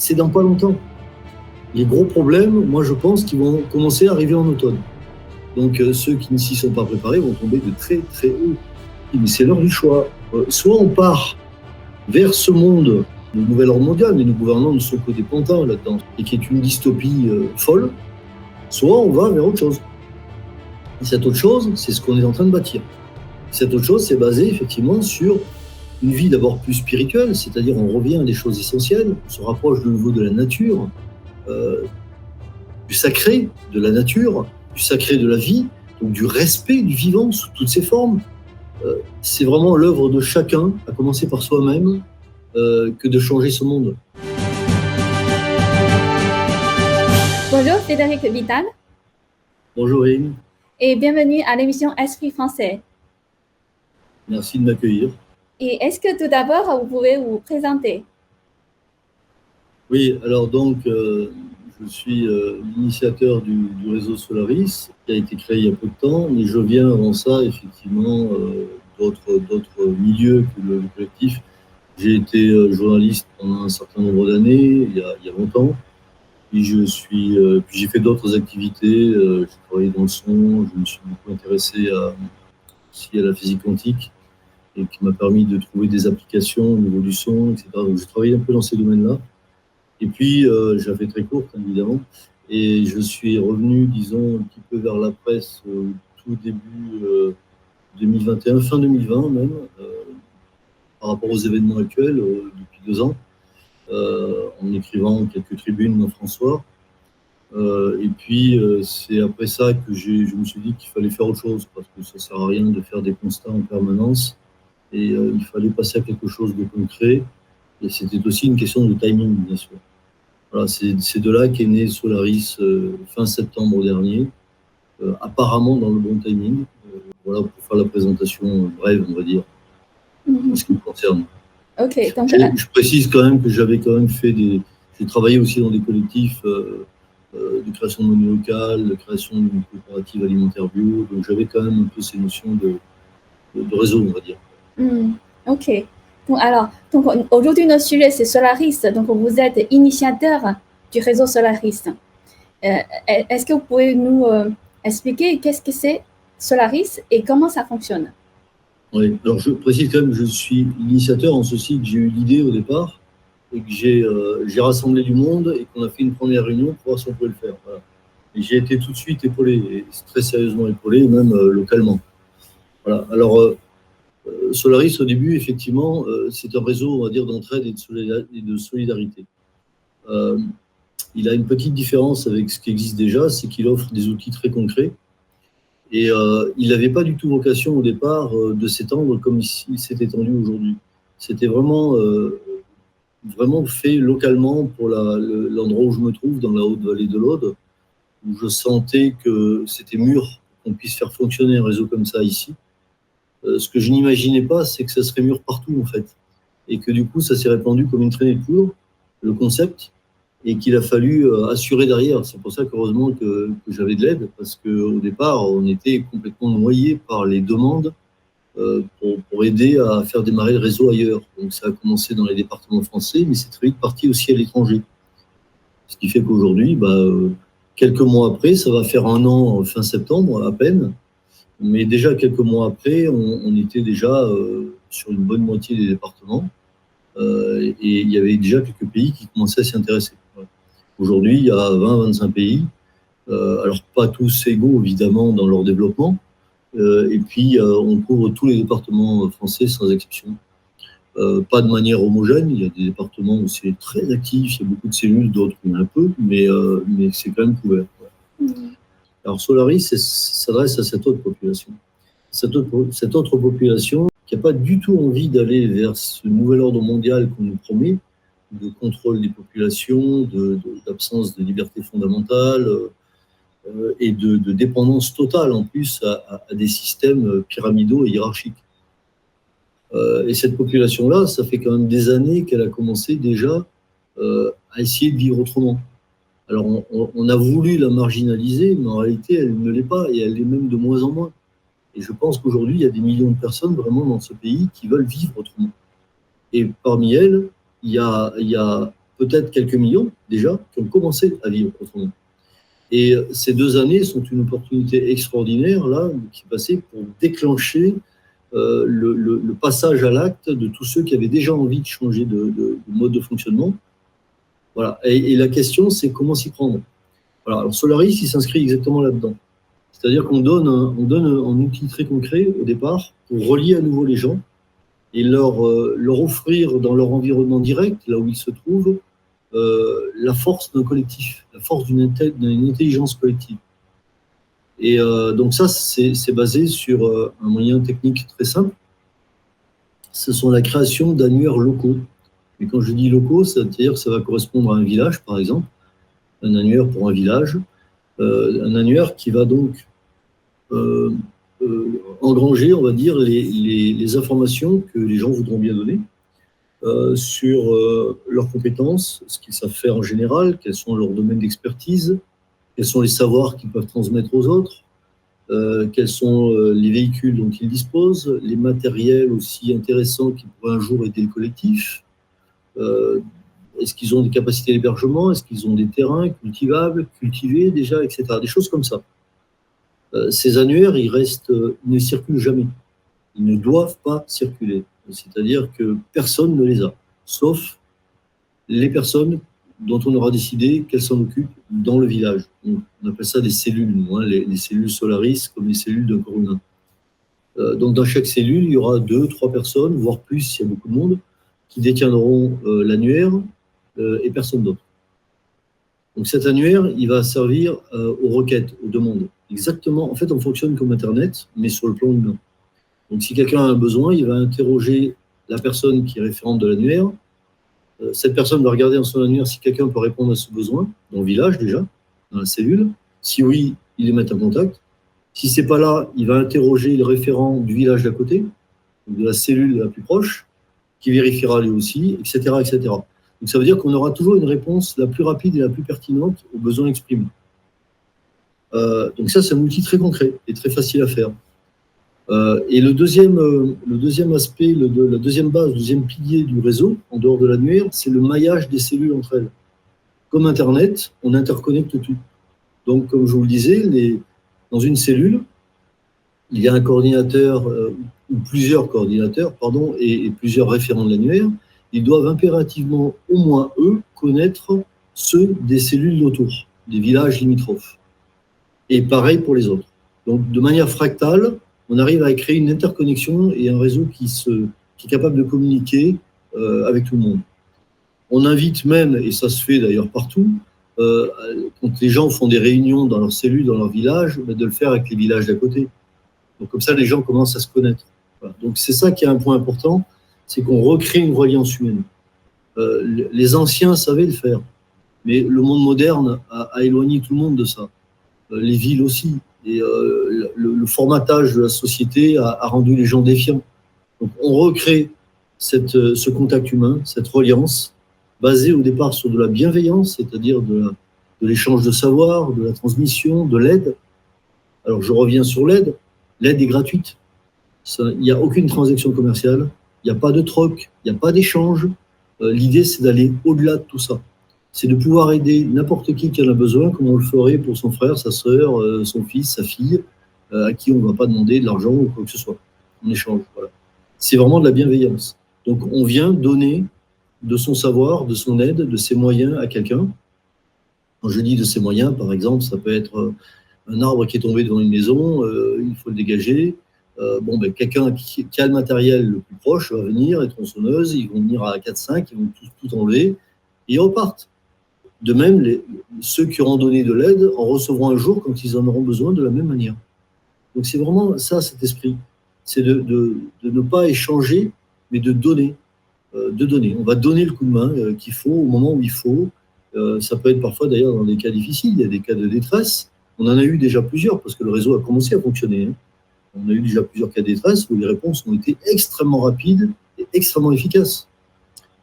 c'est dans pas longtemps. Les gros problèmes, moi je pense qu'ils vont commencer à arriver en automne. Donc euh, ceux qui ne s'y sont pas préparés vont tomber de très très haut. Mais c'est l'heure du choix. Euh, soit on part vers ce monde le nouvel ordre mondial, mais nos gouvernants ne sont que des pantins là-dedans, et qui est une dystopie euh, folle, soit on va vers autre chose. Et cette autre chose, c'est ce qu'on est en train de bâtir. Cette autre chose, c'est basé effectivement sur une vie d'abord plus spirituelle, c'est-à-dire on revient à des choses essentielles, on se rapproche de nouveau de la nature, euh, du sacré de la nature, du sacré de la vie, donc du respect du vivant sous toutes ses formes. Euh, c'est vraiment l'œuvre de chacun, à commencer par soi-même, euh, que de changer ce monde. Bonjour Frédéric Vital. Bonjour Yves. Et bienvenue à l'émission Esprit français. Merci de m'accueillir. Et est-ce que tout d'abord, vous pouvez vous présenter? Oui, alors donc, euh, je suis euh, l'initiateur du, réseau Solaris, qui a été créé il y a peu de temps, mais je viens avant ça, effectivement, d'autres milieux que le collectif j'ai été euh, journaliste pendant un certain nombre d'années, il, y a longtemps. Puis je euh, j'ai fait d'autres activités. Euh, j'ai travaillé dans le son. Je me suis beaucoup intéressé aussi à la physique quantique et qui m'a permis de trouver des applications au niveau du son, etc. Donc j'ai travaillé un peu dans ces domaines-là. Et puis j'ai fait très courte, évidemment. Et je suis revenu, disons, un petit peu vers la presse tout début 2021, fin 2020 même par rapport aux événements actuels euh, depuis deux ans, euh, en écrivant quelques tribunes dans François. Euh, et puis, c'est après ça que je me suis dit qu'il fallait faire autre chose, parce que ça ne sert à rien de faire des constats en permanence. Et il fallait passer à quelque chose de concret. Et c'était aussi une question de timing, bien sûr. Voilà, c'est de là qu'est né Solaris fin septembre dernier, apparemment dans le bon timing. voilà, pour faire la présentation brève, on va dire en ce qui me concerne. Ok. je, précise quand même que j'avais quand même fait des. J'ai travaillé aussi dans des collectifs euh, euh, de création de monnaie locale, de création d'une coopérative alimentaire bio. Donc j'avais quand même un peu ces notions de, de, réseau, on va dire. Hmm, ok. Alors, donc aujourd'hui notre sujet c'est Solaris. Donc vous êtes initiateur du réseau Solaris. Euh, est-ce que vous pouvez nous expliquer qu'est-ce que c'est Solaris et comment ça fonctionne? Oui, alors je précise quand même je suis l'initiateur en ceci que j'ai eu l'idée au départ et que j'ai euh, rassemblé du monde et qu'on a fait une première réunion pour voir si on pouvait le faire. Et j'ai été tout de suite épaulé, très sérieusement épaulé, même euh, localement. Voilà. Alors, euh, euh, Solaris, au début, effectivement, c'est un réseau, on va dire, d'entraide et, de solidarité. il a une petite différence avec ce qui existe déjà, c'est qu'il offre des outils très concrets et euh, il n'avait pas du tout vocation au départ euh, de s'étendre comme il s'est étendu aujourd'hui. C'était vraiment, euh, vraiment fait localement pour l'endroit où je me trouve, dans la haute vallée de l'Aude, où je sentais que c'était mûr qu'on puisse faire fonctionner un réseau comme ça ici. Ce que je n'imaginais pas, c'est que ça serait mûr partout en fait. Et que du coup, ça s'est répandu comme une traînée de poudre, le concept et qu'il a fallu euh, assurer derrière. C'est pour ça qu'heureusement que, que j'avais de l'aide, parce qu'au départ, on était complètement noyé par les demandes euh, pour, pour, aider à faire démarrer le réseau ailleurs. Donc ça a commencé dans les départements français, mais c'est très vite parti aussi à l'étranger. Ce qui fait qu'aujourd'hui, bah, euh, quelques mois après, ça va faire un an fin septembre à peine, mais déjà quelques mois après, on, était déjà euh, sur une bonne moitié des départements. Euh, et il y avait déjà quelques pays qui commençaient à s'y intéresser. Aujourd'hui, il y a 20-25 pays, euh, alors pas tous égaux évidemment dans leur développement, et puis on couvre tous les départements français sans exception. pas de manière homogène, il y a des départements où c'est très actif, il y a beaucoup de cellules, d'autres un peu, mais, c'est quand même couvert. Alors Solaris s'adresse à cette autre population. Cette autre, population qui n'a pas du tout envie d'aller vers ce nouvel ordre mondial qu'on nous promet, de contrôle des populations, d'absence de, liberté fondamentale euh, et de, dépendance totale en plus à, des systèmes pyramidaux et hiérarchiques. Euh, et cette population-là, ça fait quand même des années qu'elle a commencé déjà euh, à essayer de vivre autrement. Alors on, a voulu la marginaliser, mais en réalité elle ne l'est pas et elle l'est même de moins en moins. Et je pense qu'aujourd'hui, il y a des millions de personnes vraiment dans ce pays qui veulent vivre autrement. Et parmi elles, il y a, peut-être quelques millions déjà qui ont commencé à vivre autrement. Et ces deux années sont une opportunité extraordinaire là qui passée pour déclencher euh, le, passage à l'acte de tous ceux qui avaient déjà envie de changer de, mode de fonctionnement. Voilà. Et, la question, c'est comment s'y prendre. Voilà. Alors Solaris, il s'inscrit exactement là-dedans. C'est-à-dire qu'on donne, on donne un outil très concret au départ pour relier à nouveau les gens et leur, euh, leur offrir dans leur environnement direct, là où ils se trouvent, euh, la force d'un collectif, la force d'une intelligence collective. Et euh, donc ça, c'est basé sur un moyen technique très simple. Ce sont la création d'annuaires locaux. Et quand je dis locaux, c'est-à-dire ça va correspondre à un village, par exemple, un annuaire pour un village, euh, un annuaire qui va donc euh, euh, engranger, on va dire, les, informations que les gens voudront bien donner sur leurs compétences, ce qu'ils savent faire en général, quels sont leurs domaines d'expertise, quels sont les savoirs qu'ils peuvent transmettre aux autres, quels sont les véhicules dont ils disposent, les matériels aussi intéressants qui pourraient un jour aider le collectif. Euh, est-ce qu'ils ont des capacités d'hébergement? Est-ce qu'ils ont des terrains cultivables, cultivés déjà, etc. Des choses comme ça. Euh, ces annuaires, ils restent, ils ne circulent jamais. Ils ne doivent pas circuler. C'est-à-dire que personne ne les a, sauf les personnes dont on aura décidé qu'elles s'en occupent dans le village. On appelle ça des cellules, hein, les, les, cellules Solaris, comme les cellules d'un corona. Euh, donc dans chaque cellule, il y aura deux, trois personnes, voire plus s'il y a beaucoup de monde, qui détiendront euh, l'annuaire euh, et personne d'autre. Donc cet annuaire, il va servir euh, aux requêtes, aux demandes. Exactement, en fait, on fonctionne comme Internet, mais sur le plan humain. Donc si quelqu'un a un besoin, il va interroger la personne qui est référente de l'annuaire, cette personne va regarder dans son annuaire si quelqu'un peut répondre à ce besoin, dans le village déjà, dans la cellule. Si oui, il les met en contact. Si c'est pas là, il va interroger le référent du village d'à côté, de la cellule la plus proche, qui vérifiera lui aussi, etc., etc. Donc ça veut dire qu'on aura toujours une réponse la plus rapide et la plus pertinente aux besoins exprimés. Euh, donc ça, c'est un outil très concret et très facile à faire. Euh, et le deuxième, euh, le deuxième aspect, la deuxième base, le deuxième pilier du réseau, en dehors de l'annuaire, c'est le maillage des cellules entre elles. Comme Internet, on interconnecte tout. Donc, comme je vous le disais, dans une cellule, il y a un coordinateur, ou plusieurs coordinateurs, pardon, et, plusieurs référents de l'annuaire. Ils doivent impérativement, au moins eux, connaître ceux des cellules autour, des villages limitrophes. Et pareil pour les autres. Donc, de manière fractale, on arrive à créer une interconnexion et un réseau qui, est capable de communiquer euh, avec tout le monde. On invite même, et ça se fait d'ailleurs partout, euh, quand les gens font des réunions dans leurs cellules, dans leur village, de le faire avec les villages d'à côté. Donc comme ça, les gens commencent à se connaître. Donc c'est ça qui est un point important, c'est qu'on recrée une reliance humaine. Euh, les anciens savaient le faire, mais le monde moderne a, éloigné tout le monde de ça. Euh, les villes aussi. Et euh, le, formatage de la société a, rendu les gens défiants. Donc on recrée ce contact humain, cette reliance, basée au départ sur de la bienveillance, c'est-à-dire de, de l'échange de savoir, de la transmission, de l'aide. Alors je reviens sur l'aide. L'aide est gratuite. Il n'y a aucune transaction commerciale, il n'y a pas de troc, il n'y a pas d'échange. Euh, L'idée, c'est d'aller au-delà de tout ça c'est de pouvoir aider n'importe qui qui en a besoin, comme on le ferait pour son frère, sa sœur, euh, son fils, sa fille, euh, à qui on ne va pas demander de l'argent ou quoi que ce soit en échange. Voilà. C'est vraiment de la bienveillance. Donc on vient donner de son savoir, de son aide, de ses moyens à quelqu'un. Quand je dis de ses moyens, par exemple, ça peut être un arbre qui est tombé devant une maison, il faut le dégager. Euh, bon, ben, quelqu'un qui, a le matériel le plus proche va venir, les tronçonneuses, ils vont venir à 4-5, ils vont tout, enlever, et ils repartent. De même, ceux qui auront donné de l'aide en recevront un jour quand ils en auront besoin de la même manière. Donc c'est vraiment ça, cet esprit. C'est de, ne pas échanger, mais de donner. Euh, de donner. On va donner le coup de main euh, qu'il faut au moment où il faut. Ça peut être parfois d'ailleurs dans des cas difficiles, il y a des cas de détresse. On en a eu déjà plusieurs parce que le réseau a commencé à fonctionner. Hein. On a eu déjà plusieurs cas de détresse où les réponses ont été extrêmement rapides et extrêmement efficaces.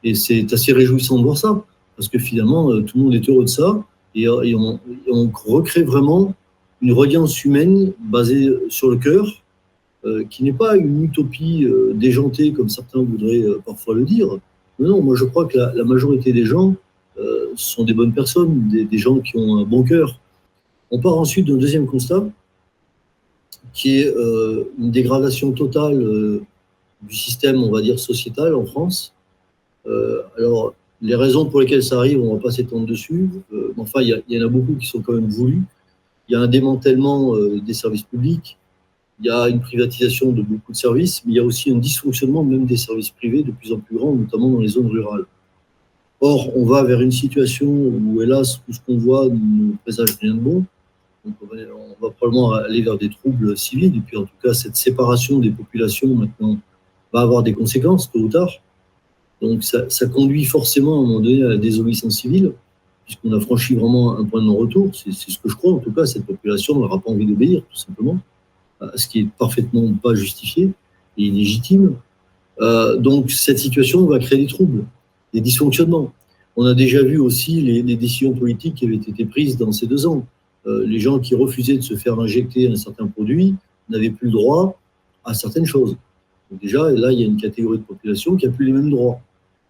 Et c'est assez réjouissant de voir ça parce que finalement, euh, tout le monde est heureux de ça, et, euh, on, recrée vraiment une reliance humaine basée sur le cœur, euh, qui n'est pas une utopie euh, déjantée comme certains voudraient euh, parfois le dire. Non, non, moi je crois que la, majorité des gens euh, sont des bonnes personnes, des, gens qui ont un bon cœur. On part ensuite d'un deuxième constat, qui est euh, une dégradation totale euh, du système, on va dire, sociétal en France. alors, les raisons pour lesquelles ça arrive, on ne va pas s'étendre dessus. enfin, il y, y, en a beaucoup qui sont quand même voulues. Il y a un démantèlement des services publics, il y a une privatisation de beaucoup de services, mais il y a aussi un dysfonctionnement même des services privés de plus en plus grand, notamment dans les zones rurales. Or, on va vers une situation où, hélas, tout ce qu'on voit ne présage rien de bon. On, va, probablement aller vers des troubles civils. Et puis, en tout cas, cette séparation des populations, maintenant, va avoir des conséquences, tôt ou tard. Donc, ça, conduit forcément, à un moment donné, à la désobéissance civile, puisqu'on a franchi vraiment un point de non-retour. C'est ce que je crois, en tout cas, cette population n'aura pas envie d'obéir, tout simplement ce qui est parfaitement pas justifié et illégitime. Euh, donc cette situation va créer des troubles, des dysfonctionnements. On a déjà vu aussi les, décisions politiques qui avaient été prises dans ces deux ans. Euh, les gens qui refusaient de se faire injecter un certain produit n'avaient plus le droit à certaines choses. Déjà, là, il y a une catégorie de population qui n'a plus les mêmes droits.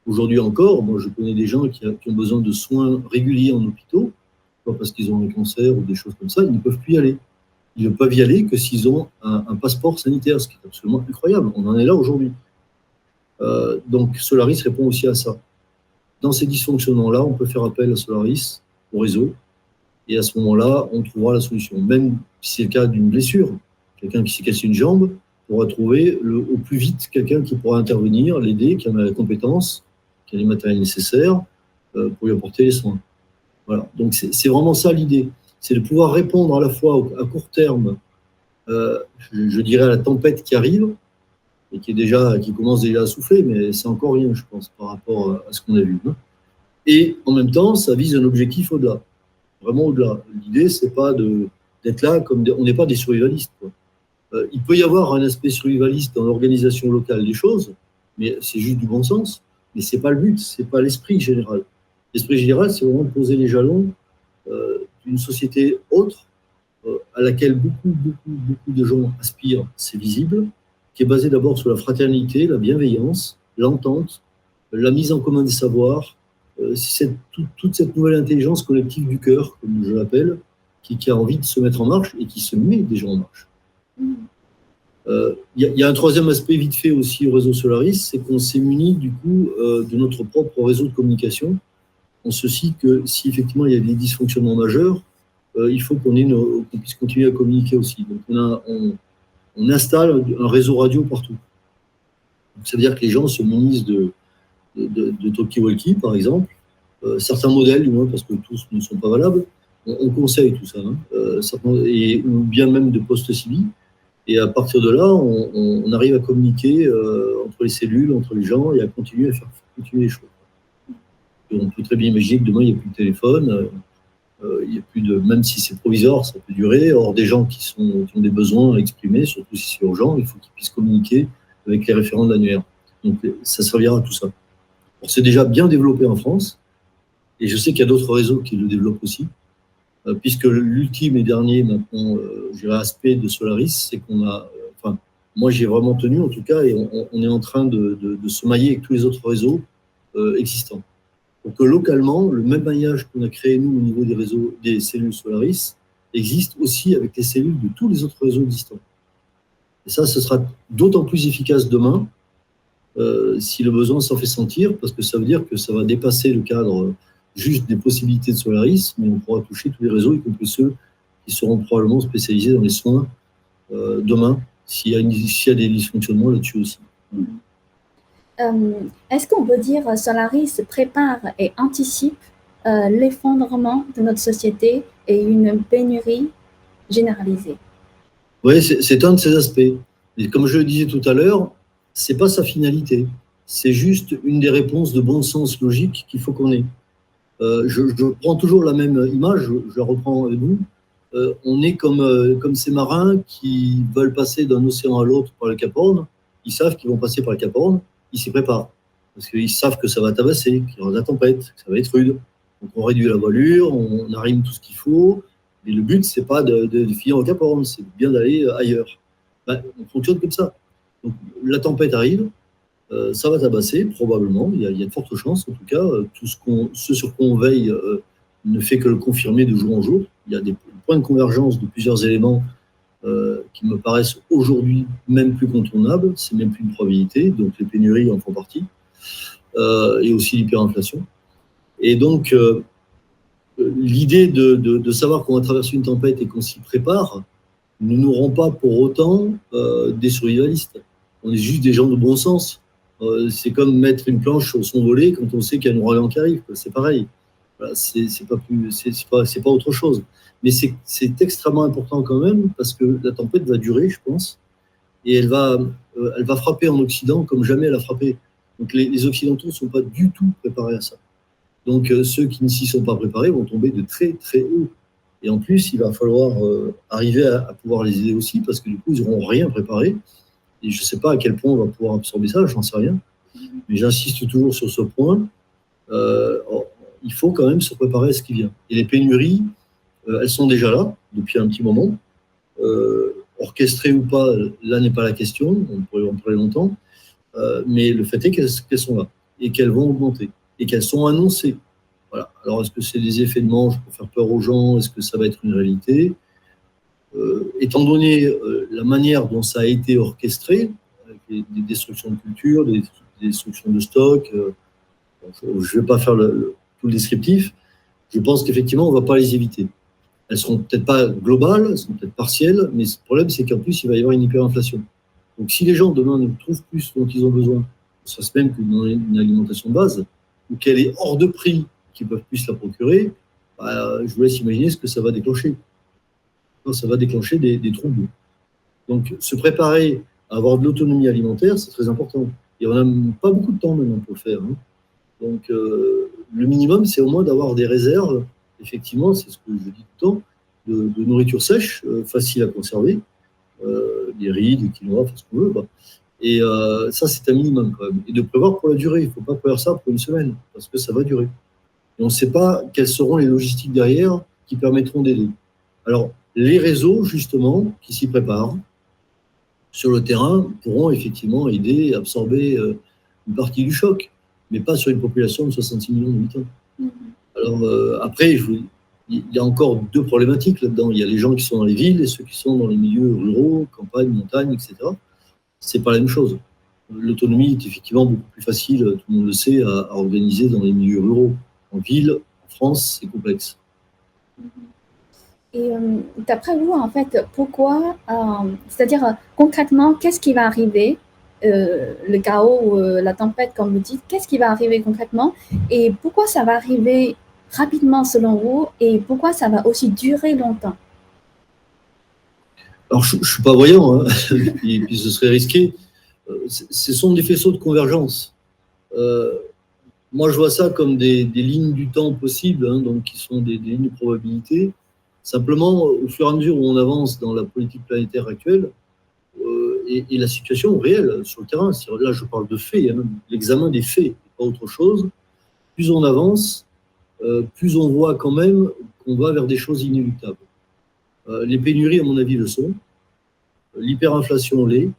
Aujourd'hui encore, moi, je connais des gens qui, ont besoin de soins réguliers en hôpitaux, parce qu'ils ont un cancer ou des choses comme ça, ils ne peuvent plus y aller ils ne peuvent y aller que s'ils ont un, passeport sanitaire, ce qui est absolument incroyable. On en est là aujourd'hui. Euh, donc Solaris répond aussi à ça. Dans ces dysfonctionnements-là, on peut faire appel à Solaris, au réseau, et à ce moment-là, on trouvera la solution. Même si c'est le cas d'une blessure, quelqu'un qui s'est cassé une jambe, pourra trouver le, au plus vite quelqu'un qui pourra intervenir, l'aider, qui en a la compétence, qui a les matériels nécessaires euh, pour lui apporter les soins. Voilà. Donc c'est vraiment ça l'idée c'est de pouvoir répondre à la fois à court terme, euh, je, dirais à la tempête qui arrive et qui est déjà, qui commence déjà à souffler, mais c'est encore rien, je pense, par rapport à ce qu'on a vu. Hein. Et en même temps, ça vise un objectif au-delà, vraiment au-delà. L'idée, c'est pas d'être là comme on n'est pas des survivalistes. Euh, il peut y avoir un aspect survivaliste dans l'organisation locale des choses, mais c'est juste du bon sens. Mais c'est pas le but, c'est pas l'esprit général. L'esprit général, c'est vraiment de poser les jalons euh, une société autre, euh, à laquelle beaucoup, beaucoup, beaucoup de gens aspirent, c'est visible, qui est basée d'abord sur la fraternité, la bienveillance, l'entente, la mise en commun des savoirs, euh, c'est toute cette nouvelle intelligence collective du cœur, comme je l'appelle, qui, a envie de se mettre en marche et qui se met déjà en marche. Euh, il y, a un troisième aspect vite fait aussi au réseau Solaris, c'est qu'on s'est muni du coup de notre propre réseau de communication en ceci que si effectivement il y a des dysfonctionnements majeurs, euh, il faut qu'on puisse continuer à communiquer aussi. Donc on, installe un réseau radio partout. C'est-à-dire que les gens se munissent de, de, de, Walkie, par exemple, euh, certains modèles, parce que tous ne sont pas valables. On, conseille tout ça, hein. euh, et, ou bien même de postes civils. Et à partir de là, on, arrive à communiquer entre les cellules, entre les gens, et à continuer à faire continuer les choses on peut très bien imaginer que demain, il n'y a plus de téléphone, euh, euh, il y a plus de, même si c'est provisoire, ça peut durer. Or, des gens qui, sont, ont des besoins à exprimer, surtout si c'est urgent, il faut qu'ils puissent communiquer avec les référents de l'annuaire. Donc, ça servira à tout ça. C'est déjà bien développé en France, et je sais qu'il y a d'autres réseaux qui le développent aussi, euh, puisque l'ultime et dernier, maintenant, euh, aspect de Solaris, c'est qu'on a, enfin, moi j'ai vraiment tenu en tout cas, et on, est en train de, se mailler avec tous les autres réseaux existants que localement, le même maillage qu'on a créé nous au niveau des réseaux des cellules Solaris existe aussi avec les cellules de tous les autres réseaux existants. Et ça, ce sera d'autant plus efficace demain euh, si le besoin s'en fait sentir, parce que ça veut dire que ça va dépasser le cadre juste des possibilités de Solaris, mais on pourra toucher tous les réseaux, y compris ceux qui seront probablement spécialisés dans les soins euh, demain, s'il y, y, a des dysfonctionnements là-dessus aussi. Euh, est-ce qu'on peut dire que Solaris prépare et anticipe euh, l'effondrement de notre société et une pénurie généralisée? Oui, c'est un de ces aspects. Et comme je le disais tout à l'heure, c'est pas sa finalité. C'est juste une des réponses de bon sens logique qu'il faut qu'on ait. Euh, je, prends toujours la même image, je, la reprends avec vous. on est comme, comme ces marins qui veulent passer d'un océan à l'autre par le Cap Horn. Ils savent qu'ils vont passer par le Cap Horn ils s'y préparent. Parce qu'ils savent que ça va tabasser, qu'il y aura de la tempête, que ça va être rude. Donc on réduit la voilure, on arrime tout ce qu'il faut. Et le but, c'est pas de, de, finir au Cap Horn, c'est bien d'aller ailleurs. Ben, on fonctionne comme ça. La tempête arrive, euh, ça va tabasser, probablement. Il y, a, de fortes chances, en tout cas. Tout ce, qu'on, ce sur quoi on veille euh, ne fait que le confirmer de jour en jour. Il y a des points de convergence de plusieurs éléments euh, qui me paraissent aujourd'hui même plus contournables. C'est même plus une probabilité. Donc les pénuries en font partie. Euh, et aussi l'hyperinflation. Et donc, euh, l'idée de, de, de, savoir qu'on va traverser une tempête et qu'on s'y prépare ne nous rend pas pour autant des survivalistes. On est juste des gens de bon sens. Euh, c'est comme mettre une planche sur son volet quand on sait qu'il y a un ouragan qui arrive. C'est pareil. Voilà, c'est pas pas, autre chose. Mais c'est extrêmement important quand même parce que la tempête va durer, je pense, et elle va, euh, frapper en Occident comme jamais elle a frappé. Donc les, Occidentaux ne sont pas du tout préparés à ça. Donc euh, ceux qui ne s'y sont pas préparés vont tomber de très très haut. Et en plus, il va falloir arriver à, à, pouvoir les aider aussi parce que du coup, ils n'auront rien préparé. Et je ne sais pas à quel point on va pouvoir absorber ça, j'en sais rien. Mais j'insiste toujours sur ce point. Euh, il faut quand même se préparer à ce qui vient. Et les pénuries, euh, elles sont déjà là depuis un petit moment. Euh, orchestrées ou pas, là n'est pas la question, on pourrait en parler longtemps. Mais le fait est qu'elles qu sont là et qu'elles vont augmenter et qu'elles sont annoncées. Alors, est-ce que c'est des effets de manche pour faire peur aux gens? Est-ce que ça va être une réalité? Étant donné euh, la manière dont ça a été orchestré, avec des, des destructions de culture, des, des destructions de stock, euh, je ne vais pas faire tout le descriptif, je pense qu'effectivement, on ne va pas les éviter. Elles seront peut-être pas globales, elles seront peut-être partielles, mais le problème, c'est qu'en plus, il va y avoir une hyperinflation. Donc, si les gens demain ne trouvent plus ce dont ils ont besoin, ça se même qu'une une alimentation de base, ou qu'elle est hors de prix, qu'ils peuvent plus la procurer, bah, je vous laisse imaginer ce que ça va déclencher ça va déclencher des, troubles. Donc, se préparer à avoir de l'autonomie alimentaire, c'est très important. Et on n'a pas beaucoup de temps maintenant pour le faire. Hein. Donc, euh, le minimum, c'est au moins d'avoir des réserves, effectivement, c'est ce que je dis tout le temps, de, nourriture sèche, euh, facile à conserver, euh, des riz, des quinoa, enfin, ce qu'on veut. Et ça, c'est un minimum quand même. Et de prévoir pour la durée. Il ne faut pas prévoir ça pour une semaine, parce que ça va durer. Et on ne sait pas quelles seront les logistiques derrière qui permettront d'aider. Alors, les réseaux, justement, qui s'y préparent sur le terrain, pourront effectivement aider, absorber euh, une partie du choc, mais pas sur une population de 66 millions d'habitants. Mmh. Alors, euh, après, je, il y a encore deux problématiques là-dedans. Il y a les gens qui sont dans les villes et ceux qui sont dans les milieux ruraux, campagne, montagne, etc. C'est pas la même chose. L'autonomie est effectivement beaucoup plus facile, tout le monde le sait, à, à organiser dans les milieux ruraux. En ville, en France, c'est complexe. Mmh. Et euh, d'après vous, en fait, pourquoi, euh, c'est-à-dire euh, concrètement, qu'est-ce qui va arriver, le chaos la tempête, comme vous dites, qu'est-ce qui va arriver concrètement et pourquoi ça va arriver rapidement selon vous et pourquoi ça va aussi durer longtemps? Alors, je ne suis pas voyant, hein, et puis ce serait risqué. Ce sont des faisceaux de convergence. moi, je vois ça comme des, lignes du temps possibles, hein, donc qui sont des lignes de probabilité. Simplement, au fur et à mesure où on avance dans la politique planétaire actuelle euh, et, la situation réelle sur le terrain, là je parle de faits, hein, l'examen des faits, pas autre chose, plus on avance, euh, plus on voit quand même qu'on va vers des choses inéluctables. Euh, les pénuries, à mon avis, le sont. L'hyperinflation l'est.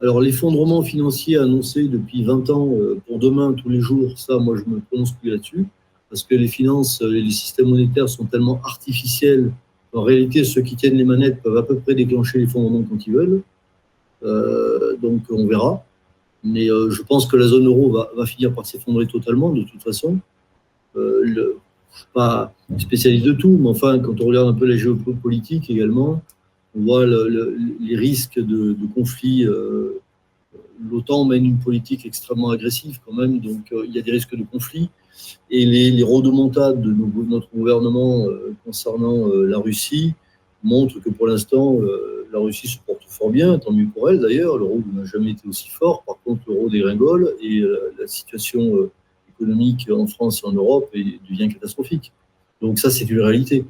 Alors l'effondrement financier annoncé depuis 20 ans pour demain, tous les jours, ça, moi, je me prononce plus là-dessus parce que les finances et les systèmes monétaires sont tellement artificiels. En réalité, ceux qui tiennent les manettes peuvent à peu près déclencher l'effondrement quand ils veulent. Euh, donc, on verra. Mais euh, je pense que la zone euro va, finir par s'effondrer totalement, de toute façon. Euh, je ne suis pas spécialiste de tout, mais enfin, quand on regarde un peu la géopolitique également, on voit le, le, les risques de, de conflits. L'OTAN mène une politique extrêmement agressive quand même, donc il y a des risques de conflits et les, les rodomontades de notre gouvernement euh, concernant euh, la Russie montrent que pour l'instant, euh, la Russie se porte fort bien, tant mieux pour elle d'ailleurs. L'euro n'a jamais été aussi fort. Par contre, l'euro dégringole et la situation économique en France et en Europe devient catastrophique. Donc ça, c'est une réalité.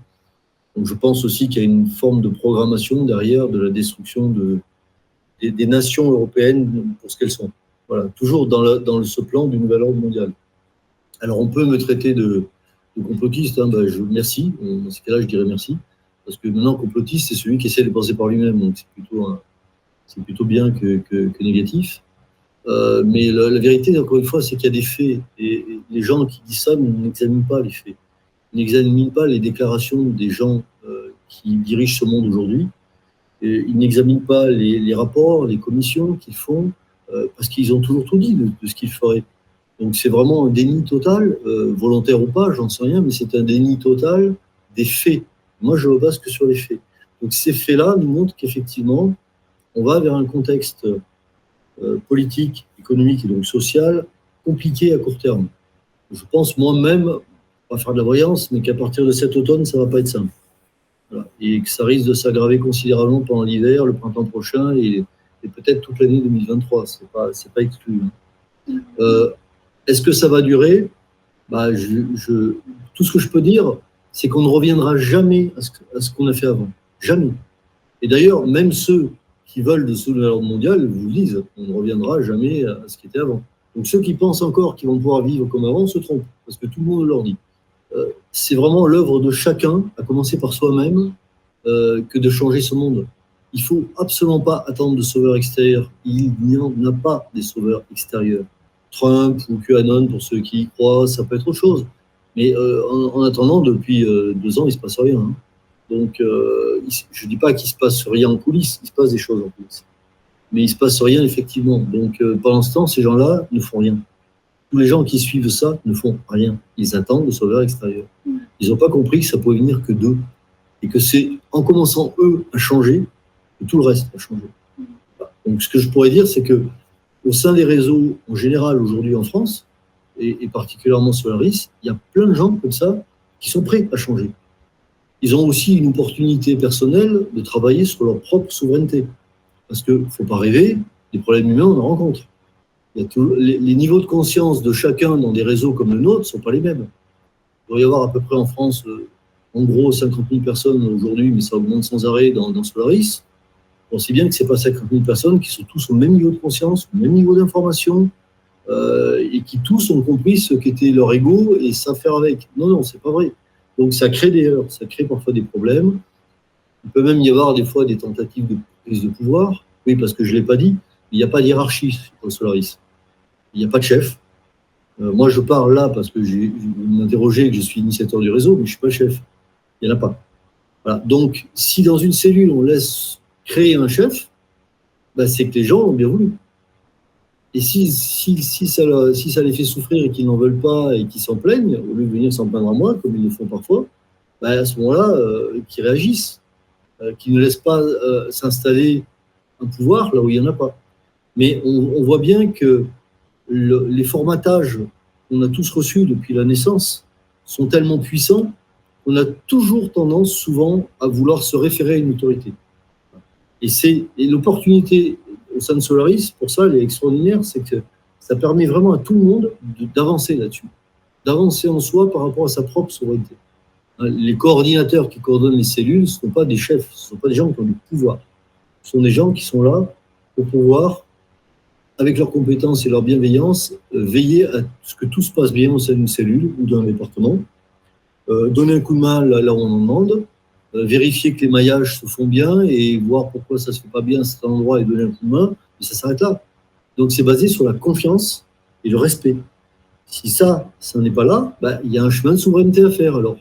Donc je pense aussi qu'il y a une forme de programmation derrière de la destruction de, des, nations européennes pour ce qu'elles sont. Voilà, toujours dans, le, dans ce plan du nouvel ordre mondial. Alors, on peut me traiter de, complotiste, hein, bah, je, merci. Dans ce cas-là, je dirais merci. Parce que maintenant, complotiste, c'est celui qui essaie de penser par lui-même. Donc, c'est plutôt, bien que, négatif. Euh, mais la, vérité, encore une fois, c'est qu'il y a des faits. Et, les gens qui disent ça n'examinent pas les faits. N'examinent pas les déclarations des gens euh, qui dirigent ce monde aujourd'hui. Ils n'examinent pas les, rapports, les commissions qu'ils font, euh, parce qu'ils ont toujours tout dit de, ce qu'ils feraient. Donc c'est vraiment un déni total, volontaire ou pas, j'en sais rien, mais c'est un déni total des faits. Moi, je ne base que sur les faits. Donc ces faits-là nous montrent qu'effectivement, on va vers un contexte euh, politique, économique et donc social compliqué à court terme. Je pense moi-même, pas faire de la voyance, mais qu'à partir de cet automne, ça ne va pas être simple. Et que ça risque de s'aggraver considérablement pendant l'hiver, le printemps prochain et, peut-être toute l'année 2023. Ce n'est pas, pas exclu. Euh, est-ce que ça va durer? Bah, Tout ce que je peux dire, c'est qu'on ne reviendra jamais à ce qu'on a fait avant. Jamais. Et d'ailleurs, même ceux qui veulent de soulever l'ordre mondial vous le disent, on ne reviendra jamais à ce qui était avant. Donc ceux qui pensent encore qu'ils vont pouvoir vivre comme avant se trompent, parce que tout le monde leur dit. Euh, c'est vraiment l'œuvre de chacun, à commencer par soi-même, euh, que de changer ce monde. Il faut absolument pas attendre de sauveurs extérieurs. Il n'y en a pas des sauveurs extérieurs. Trump ou QAnon, pour ceux qui y croient, ça peut être autre chose. Mais euh, en, attendant, depuis deux ans, il ne se passe rien. Hein. Donc, euh, je ne dis pas qu'il se passe rien en coulisses, il se passe des choses en coulisses. Mais il ne se passe rien, effectivement. Donc, euh, pendant ce temps, ces gens-là ne font rien. Tous les gens qui suivent ça ne font rien. Ils attendent le sauveur extérieur. Ils n'ont pas compris que ça pouvait venir que d'eux. Et que c'est en commençant, eux, à changer, que tout le reste va changer. Donc, ce que je pourrais dire, c'est que au sein des réseaux, en général, aujourd'hui en France, et, particulièrement Solaris, il y a plein de gens comme ça qui sont prêts à changer ils ont aussi une opportunité personnelle de travailler sur leur propre souveraineté. Parce qu'il ne faut pas rêver, les problèmes humains, on en rencontre. Les, niveaux de conscience de chacun dans des réseaux comme le nôtre ne sont pas les mêmes. Il doit y avoir à peu près en France, euh, en gros, 50 000 personnes aujourd'hui, mais ça augmente sans arrêt dans Solaris. On sait bien que ce n'est pas 50 000 personnes qui sont tous au même niveau de conscience, au même niveau d'information, euh, et qui tous ont compris ce qu'était leur ego et savent faire avec. Non, non, c'est pas vrai. Donc ça crée des heurts, ça crée parfois des problèmes. Il peut même y avoir des fois des tentatives de prise de pouvoir. Oui, parce que je ne l'ai pas dit, il n'y a pas de hiérarchie au Solaris. Il n'y a pas de chef. Euh, moi, je parle là parce que j'ai m'interrogé que je suis initiateur du réseau, mais je ne suis pas chef. Il n'y en a pas. Donc, si dans une cellule, on laisse créer un chef, bah, c'est que les gens l'ont bien voulu. Et si, ça, les fait souffrir et qu'ils n'en veulent pas et qu'ils s'en plaignent, au lieu de venir s'en plaindre à moi, comme ils le font parfois, bah, à ce moment-là, euh, qu'ils réagissent, euh, qu'ils ne laissent pas euh, s'installer un pouvoir là où il n'y en a pas. Mais on, voit bien que les formatages qu'on a tous reçus depuis la naissance sont tellement puissants qu'on a toujours tendance souvent à vouloir se référer à une autorité. Et c'est l'opportunité au sein de Solaris, pour ça, elle est extraordinaire, c'est que ça permet vraiment à tout le monde d'avancer là-dessus, d'avancer en soi par rapport à sa propre souveraineté. Les coordinateurs qui coordonnent les cellules ne sont pas des chefs, ce ne sont pas des gens qui ont du pouvoir. Ce sont des gens qui sont là pour pouvoir, avec leurs compétences et leur bienveillance, euh, veiller à ce que tout se passe bien au sein d'une cellule ou d'un département, euh, donner un coup de main là où on en demande, vérifier que les maillages se font bien et voir pourquoi ça ne se fait pas bien à cet endroit et donner un coup de main, et ça s'arrête là. Donc c'est basé sur la confiance et le respect. Si ça, ça n'est pas là, bah, il y a un chemin de souveraineté à faire alors.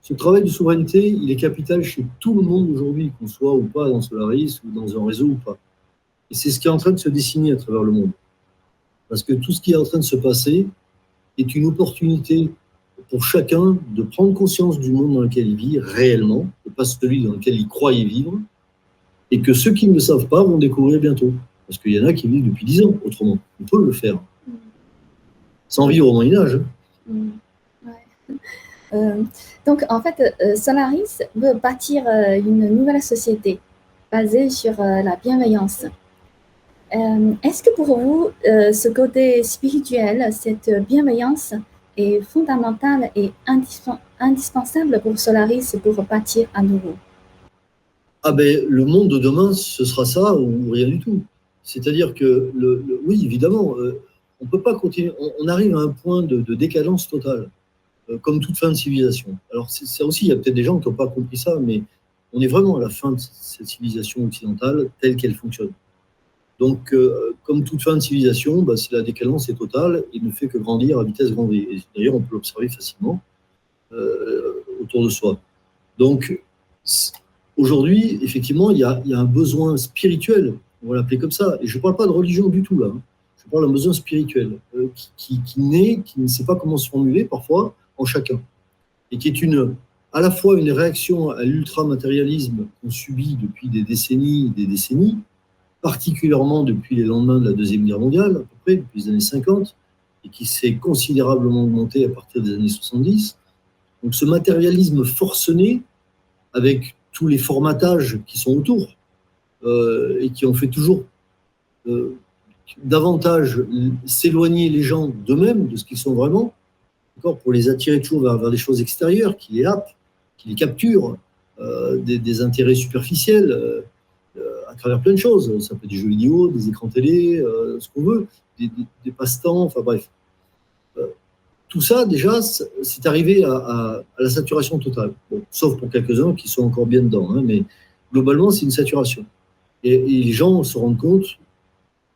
Ce travail de souveraineté, il est capital chez tout le monde aujourd'hui, qu'on soit ou pas dans Solaris ou dans un réseau ou pas. Et c'est ce qui est en train de se dessiner à travers le monde. Parce que tout ce qui est en train de se passer est une opportunité pour chacun de prendre conscience du monde dans lequel il vit réellement, et pas celui dans lequel il croyait vivre, et que ceux qui ne le savent pas vont découvrir bientôt. Parce qu'il y en a qui vivent depuis dix ans autrement. On peut le faire. Sans vivre au Moyen-Âge. Mm. Euh, donc, en fait, euh, Solaris veut bâtir euh, une nouvelle société basée sur la bienveillance. Est-ce que pour vous, ce côté spirituel, cette bienveillance, est fondamentale et indispensable pour Solaris pour bâtir à nouveau Ah ben, le monde de demain, ce sera ça ou rien du tout. C'est-à-dire que, le, oui, évidemment, euh, on peut pas continuer. On, arrive à un point de, décadence totale, euh, comme toute fin de civilisation. Alors, c'est aussi, il y a peut-être des gens qui n'ont pas compris ça, mais on est vraiment à la fin de cette civilisation occidentale telle qu'elle fonctionne. Donc, euh, comme toute fin de civilisation, bah, la décadence est totale et ne fait que grandir à vitesse grand V. D'ailleurs, on peut l'observer facilement euh, autour de soi. Donc, aujourd'hui, effectivement, il y, a, un besoin spirituel, on va l'appeler comme ça, et je ne parle pas de religion du tout là, hein. je parle d'un besoin spirituel euh, qui, naît, qui ne sait pas comment se formuler parfois en chacun, et qui est une, à la fois une réaction à l'ultra-matérialisme qu'on subit depuis des décennies des décennies, particulièrement depuis les lendemains de la Deuxième Guerre mondiale, à peu près, depuis les années 50, et qui s'est considérablement augmenté à partir des années 70. Donc ce matérialisme forcené, avec tous les formatages qui sont autour, euh, et qui ont fait toujours euh, davantage s'éloigner les gens d'eux-mêmes, de ce qu'ils sont vraiment, pour les attirer toujours vers, des choses extérieures, qui les happent, qui les capturent, euh, des, intérêts superficiels, à travers plein de choses. Ça peut être des jeux vidéo, des écrans télé, ce qu'on veut, des, passe-temps, enfin bref. tout ça, déjà, c'est arrivé à, la saturation totale. sauf pour quelques-uns qui sont encore bien dedans, hein, mais globalement, c'est une saturation. Et, les gens se rendent compte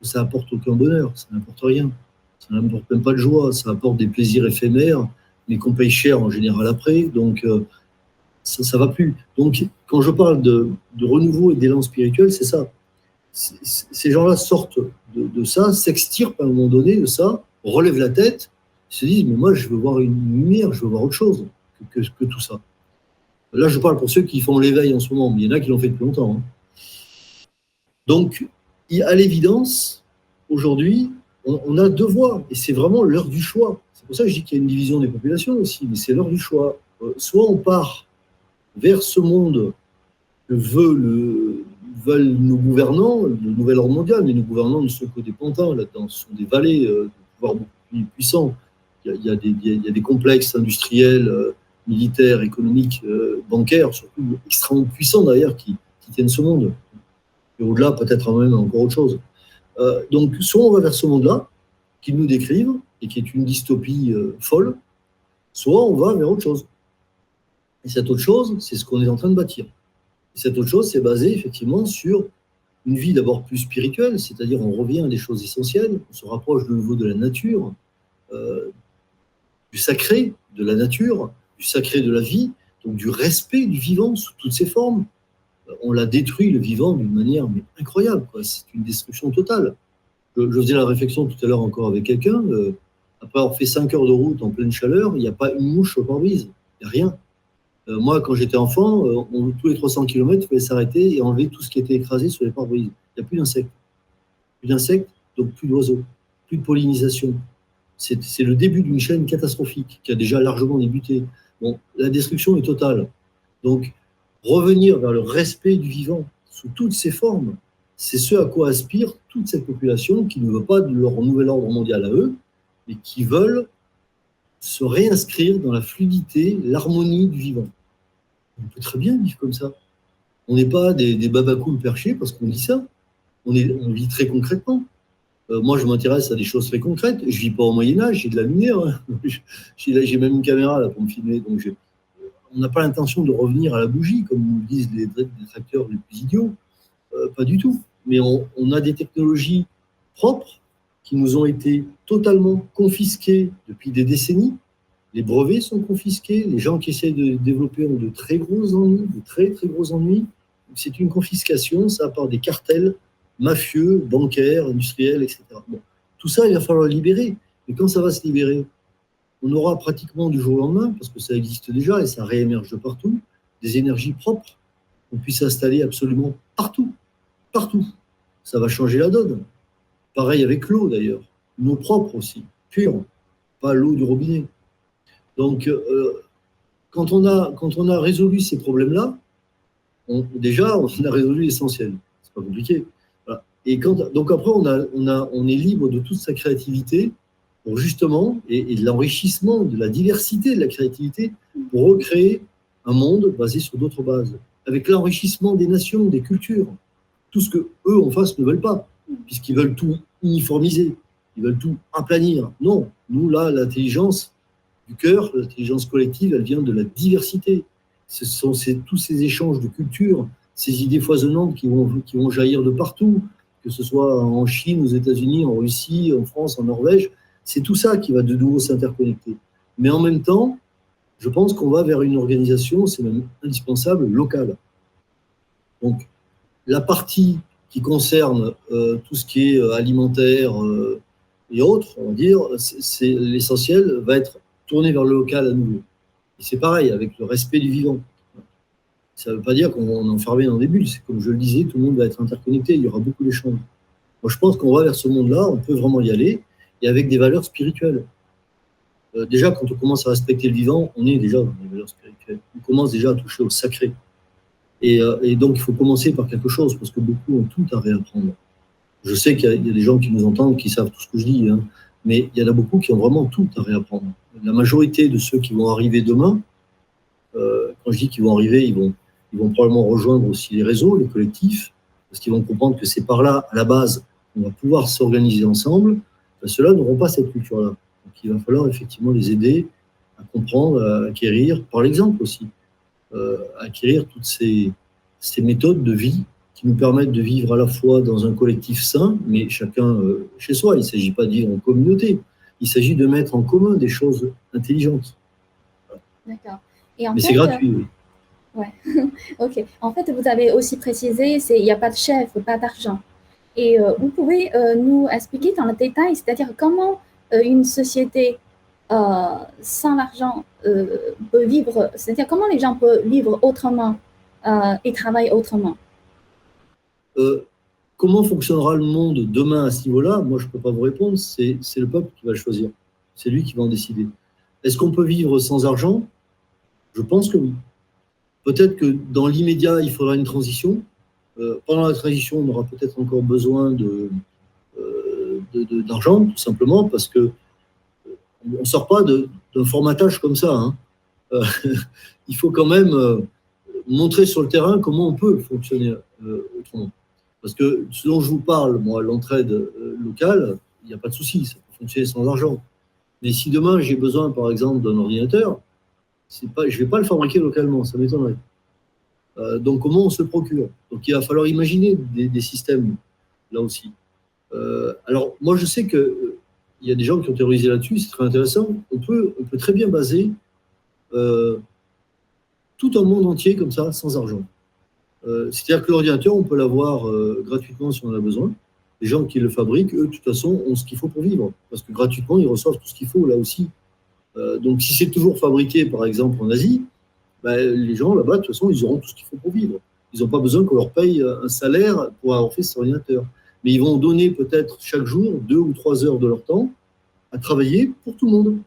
que ça apporte aucun bonheur, ça n'apporte rien. Ça n'apporte même pas de joie, ça apporte des plaisirs éphémères, mais qu'on paye cher en général après. Donc, euh, ça ne va plus. Donc, quand je parle de, renouveau et d'élan spirituel, c'est ça. Ces gens-là sortent de, ça, s'extirpent à un moment donné de ça, relèvent la tête, se disent Mais moi, je veux voir une lumière, je veux voir autre chose que, tout ça. Là, je parle pour ceux qui font l'éveil en ce moment, mais il y en a qui l'ont fait depuis longtemps. Hein. Donc, à l'évidence, aujourd'hui, on, a deux voies, et c'est vraiment l'heure du choix. C'est pour ça que je dis qu'il y a une division des populations aussi, mais c'est l'heure du choix. Euh, soit on part vers ce monde que veut veulent nos gouvernants, le nouvel ordre mondial, mais nos gouvernants ne sont que des pantins là-dedans, ce sont des vallées euh, de pouvoir beaucoup plus puissants. Il y, a, des, complexes industriels, euh, militaires, économiques, bancaires, surtout extrêmement puissants d'ailleurs, qui tiennent ce monde et au-delà, peut-être même encore autre chose. Euh, donc, soit on va vers ce monde-là, qu'ils nous décrivent, et qui est une dystopie euh, folle, soit on va vers autre chose. Et cette autre chose, c'est ce qu'on est en train de bâtir. Et cette autre chose, c'est basé effectivement sur une vie d'abord plus spirituelle, c'est-à-dire on revient à des choses essentielles, on se rapproche de nouveau de la nature, euh, du sacré de la nature, du sacré de la vie, donc du respect du vivant sous toutes ses formes, on l'a détruit, le vivant, d'une manière incroyable. C'est une destruction totale. Je, faisais la réflexion tout à l'heure encore avec quelqu'un. Euh, après avoir fait 5 heures de route en pleine chaleur, il n'y a pas une mouche au pare-brise. Il n'y a rien. Euh, moi, quand j'étais enfant, euh, on, tous les 300 km, il fallait s'arrêter et enlever tout ce qui était écrasé sur les pare-brises. Il n'y a plus d'insectes. Plus d'insectes, donc plus d'oiseaux, plus de pollinisation. C'est le début d'une chaîne catastrophique qui a déjà largement débuté. Bon, la destruction est totale. Donc, revenir vers le respect du vivant sous toutes ses formes, c'est ce à quoi aspire toute cette population qui ne veut pas de leur nouvel ordre mondial à eux, mais qui veulent se réinscrire dans la fluidité, l'harmonie du vivant. On peut très bien vivre comme ça. On n'est pas des, des perchés parce qu'on dit ça. On, vit très concrètement. Euh, moi, je m'intéresse à des choses très concrètes. Je ne vis pas au Moyen-Âge, j'ai de la lumière. Hein. J'ai même une caméra pour me filmer. Donc, on n'a pas l'intention de revenir à la bougie, comme nous disent les détracteurs les plus idiots. Euh, pas du tout. Mais on, a des technologies propres qui nous ont été totalement confisquées depuis des décennies. Les brevets sont confisqués. Les gens qui essaient de développer ont de très gros ennuis, de très très gros ennuis. C'est une confiscation, ça part des cartels mafieux, bancaires, industriels, etc. tout ça, il va falloir libérer. Mais quand ça va se libérer? On aura pratiquement du jour au lendemain, parce que ça existe déjà et ça réémerge de partout, des énergies propres qu'on puisse installer absolument partout. Partout. Ça va changer la donne. Pareil avec l'eau d'ailleurs. L'eau propre aussi, pure, pas l'eau du robinet. Donc, euh, quand, on a, quand on a résolu ces problèmes-là, déjà, on a résolu l'essentiel. C'est pas compliqué. Et quand, donc après, on, a, on, a, on est libre de toute sa créativité pour justement, et, de l'enrichissement, de la diversité, de la créativité, pour recréer un monde basé sur d'autres bases, avec l'enrichissement des nations, des cultures, tout ce que eux en face ne veulent pas, puisqu'ils veulent tout uniformiser, ils veulent tout aplanir. Non, nous là, l'intelligence du cœur, l'intelligence collective, elle vient de la diversité. Ce sont tous ces échanges de cultures, ces idées foisonnantes qui vont, qui vont jaillir de partout, que ce soit en Chine, aux États-Unis, en Russie, en France, en Norvège. C'est tout ça qui va de nouveau s'interconnecter. Mais en même temps, je pense qu'on va vers une organisation, c'est même indispensable, locale. Donc, la partie qui concerne euh, tout ce qui est euh, alimentaire euh, et autres, on va dire, c'est l'essentiel, va être tourné vers le local à nouveau. Et c'est pareil avec le respect du vivant. Ça ne veut pas dire qu'on est enfermé dans des bulles. Comme je le disais, tout le monde va être interconnecté. Il y aura beaucoup d'échanges. Moi, je pense qu'on va vers ce monde-là. On peut vraiment y aller et avec des valeurs spirituelles. Euh, déjà, quand on commence à respecter le vivant, on est déjà dans des valeurs spirituelles. On commence déjà à toucher au sacré. Et, euh, donc, il faut commencer par quelque chose parce que beaucoup ont tout à réapprendre. Je sais qu'il y, a des gens qui nous entendent, qui savent tout ce que je dis, hein, mais il y en a beaucoup qui ont vraiment tout à réapprendre. La majorité de ceux qui vont arriver demain, euh, quand je dis qu'ils vont arriver, ils vont, ils vont probablement rejoindre aussi les réseaux, les collectifs, parce qu'ils vont comprendre que c'est par là, à la base, qu'on va pouvoir s'organiser ensemble. Ceux-là n'auront pas cette culture-là. Donc il va falloir effectivement les aider à comprendre, à acquérir, par l'exemple aussi, euh, acquérir toutes ces, ces, méthodes de vie qui nous permettent de vivre à la fois dans un collectif sain, mais chacun euh, chez soi. Il ne s'agit pas de vivre en communauté. Il s'agit de mettre en commun des choses intelligentes. D'accord. Mais c'est gratuit, oui. Ouais, ok. En fait, vous avez aussi précisé, il n'y a pas de chef, pas d'argent. Et euh, vous pouvez euh, nous expliquer dans le détail, c'est-à-dire comment euh, une société sans l'argent peut vivre, c'est-à-dire comment les gens peuvent vivre autrement et travailler autrement Comment fonctionnera le monde demain à ce niveau-là? Moi, je ne peux pas vous répondre, c'est le peuple qui va choisir. C'est lui qui va en décider. Est-ce qu'on peut vivre sans argent? Je pense que oui. Peut-être que dans l'immédiat, il faudra une transition. Euh, pendant la transition, on aura peut-être encore besoin euh, d'argent, tout simplement, parce que euh, on ne sort pas d'un formatage comme ça. Hein. il faut quand même montrer sur le terrain comment on peut fonctionner autrement. Parce que ce dont je vous parle, moi, l'entraide locale, il n'y a pas de souci, ça peut fonctionner sans argent. Mais si demain j'ai besoin, par exemple, d'un ordinateur, pas, je ne vais pas le fabriquer localement, ça m'étonnerait. Euh, donc, comment on se procure? Donc, il va falloir imaginer des, systèmes, là aussi. Euh, alors, moi, je sais qu'il euh, y a des gens qui ont théorisé là-dessus, c'est très intéressant. On peut, on peut très bien baser tout un monde entier comme ça, sans argent. C'est-à-dire que l'ordinateur, on peut l'avoir gratuitement si on en a besoin. Les gens qui le fabriquent, eux, de toute façon, ont ce qu'il faut pour vivre. Parce que gratuitement, ils reçoivent tout ce qu'il faut, là aussi. Euh, donc, si c'est toujours fabriqué, par exemple, en Asie, ben, les gens là-bas, de toute façon, ils auront tout ce qu'il faut pour vivre. Ils n'ont pas besoin qu'on leur paye un salaire pour avoir fait cet ordinateur. Mais ils vont donner peut-être chaque jour deux ou trois heures de leur temps à travailler pour tout le monde.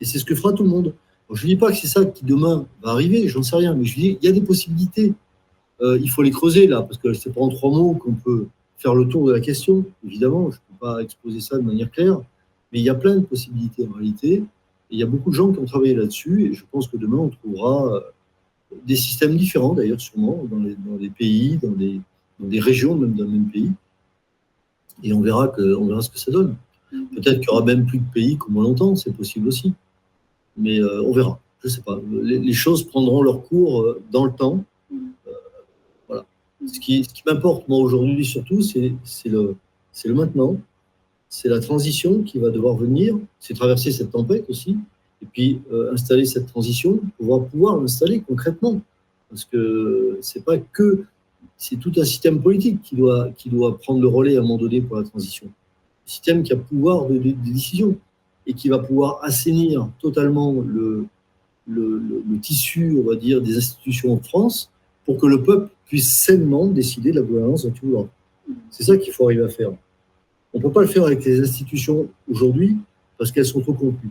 Et c'est ce que fera tout le monde. je ne dis pas que c'est ça qui demain va arriver, j'en sais rien, mais je dis il y a des possibilités. Euh, il faut les creuser là, parce que c'est pas en trois mots qu'on peut faire le tour de la question. Évidemment, je ne peux pas exposer ça de manière claire, mais il y a plein de possibilités en réalité il y a beaucoup de gens qui ont travaillé là-dessus et je pense que demain, on trouvera euh, des systèmes différents, d'ailleurs, sûrement, dans les, pays, dans des, des, régions même d'un même pays. Et on verra, que, on verra ce que ça donne. Peut-être qu'il y aura même plus de pays comme on l'entend, c'est possible aussi. Mais euh, on verra, je ne sais pas. Les, choses prendront leur cours dans le temps. Ce qui, m'importe, moi, aujourd'hui, surtout, c'est le, le maintenant. C'est la transition qui va devoir venir, c'est traverser cette tempête aussi, et puis euh, installer cette transition, pouvoir pouvoir l'installer concrètement, parce que c'est pas que c'est tout un système politique qui doit prendre le relais à un moment donné pour la transition, un système qui a pouvoir de, décision et qui va pouvoir assainir totalement le, le, tissu, on va dire, des institutions en France pour que le peuple puisse sainement décider de la gouvernance dont il C'est ça qu'il faut arriver à faire. On ne peut pas le faire avec les institutions aujourd'hui parce qu'elles sont trop corrompues.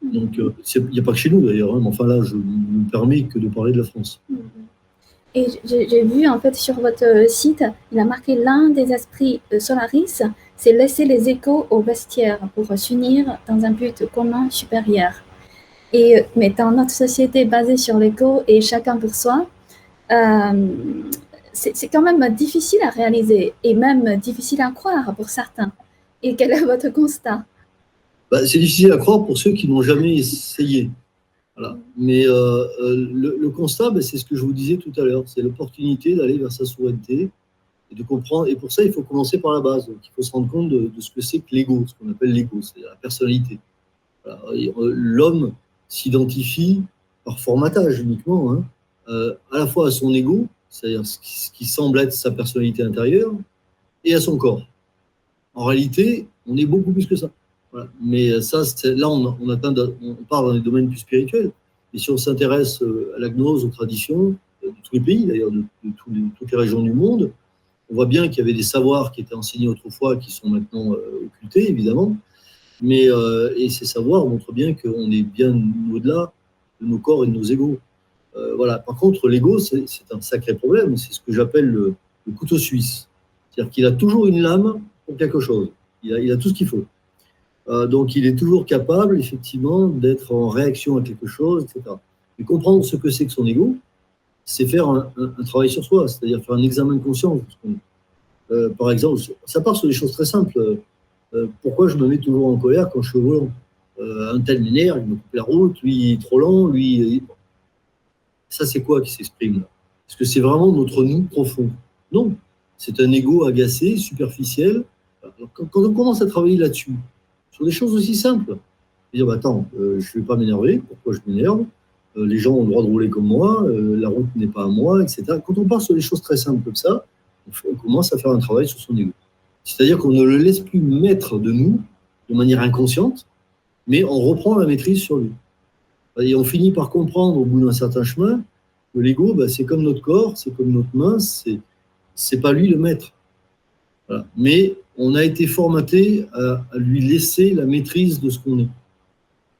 Donc, euh, il n'y a pas que chez nous d'ailleurs, hein, mais enfin là, je ne me permets que de parler de la France. Et j'ai vu en fait sur votre site, il a marqué l'un des esprits de Solaris, c'est laisser les échos au vestiaire pour s'unir dans un but commun supérieur. Et mais dans notre société basée sur l'écho et chacun pour soi, euh, c'est quand même difficile à réaliser et même difficile à croire pour certains. Et quel est votre constat? Bah, C'est difficile à croire pour ceux qui n'ont jamais essayé. Mais euh, euh, le, constat, bah, c'est ce que je vous disais tout à l'heure, c'est l'opportunité d'aller vers sa souveraineté et de comprendre. Et pour ça, il faut commencer par la base. Donc, il faut se rendre compte de, ce que c'est que l'ego, ce qu'on appelle l'ego, c'est la personnalité. Euh, l'homme s'identifie par formatage uniquement, hein, euh, à la fois à son ego, c'est-à-dire ce qui, semble être sa personnalité intérieure, et à son corps. En réalité, on est beaucoup plus que ça. Mais ça, là, on, part dans les domaines plus spirituels. Et si on s'intéresse euh, à la gnose, aux traditions, de tous les pays d'ailleurs, de, toutes les régions du monde, on voit bien qu'il y avait des savoirs qui étaient enseignés autrefois qui sont maintenant euh, occultés, évidemment. Mais, euh, et ces savoirs montrent bien qu'on est bien au-delà de nos corps et de nos égaux. Euh, voilà. Par contre, l'ego, c'est un sacré problème. C'est ce que j'appelle le, couteau suisse. C'est-à-dire qu'il a toujours une lame pour quelque chose. Il a, tout ce qu'il faut. donc, il est toujours capable, effectivement, d'être en réaction à quelque chose, etc. Et comprendre ce que c'est que son ego, c'est faire un, travail sur soi, c'est-à-dire faire un examen de conscience. Euh, par exemple, ça part sur des choses très simples. Euh, pourquoi je me mets toujours en colère quand je suis au volant euh, Un tel m'énerve, il me coupe la route, lui il est trop lent, lui. Ça, c'est quoi qui s'exprime là Est-ce que c'est vraiment notre nous profond Non. C'est un ego agacé, superficiel. quand, on commence à travailler là-dessus, sur des choses aussi simples, dire bah, attends, je ne vais pas m'énerver, pourquoi je m'énerve euh, les gens ont le droit de rouler comme moi, euh, la route n'est pas à moi, etc. Quand on part sur des choses très simples comme ça, on commence à faire un travail sur son ego. C'est-à-dire qu'on ne le laisse plus mettre de nous de manière inconsciente, mais on reprend la maîtrise sur lui. Et on finit par comprendre au bout d'un certain chemin que l'ego, bah, c'est comme notre corps, c'est comme notre main, c'est c'est pas lui le maître. Mais on a été formaté à lui laisser la maîtrise de ce qu'on est.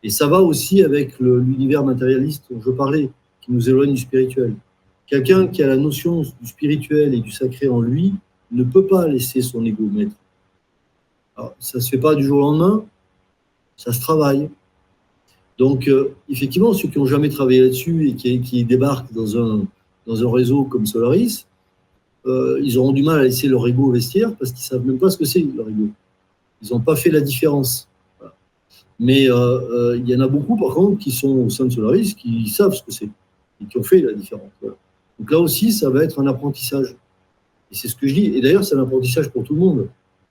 Et ça va aussi avec l'univers matérialiste dont je parlais, qui nous éloigne du spirituel. Quelqu'un qui a la notion du spirituel et du sacré en lui ne peut pas laisser son ego maître. Ça ne se fait pas du jour au lendemain, ça se travaille. Donc, euh, effectivement, ceux qui n'ont jamais travaillé là-dessus et qui, débarquent dans un, réseau comme Solaris, euh, ils auront du mal à laisser leur ego au vestiaire parce qu'ils ne savent même pas ce que c'est leur ego. Ils n'ont pas fait la différence. Mais euh, il y en a beaucoup, par contre, qui sont au sein de Solaris, qui savent ce que c'est et qui ont fait la différence. Donc là aussi, ça va être un apprentissage. Et c'est ce que je dis. Et d'ailleurs, c'est un apprentissage pour tout le monde.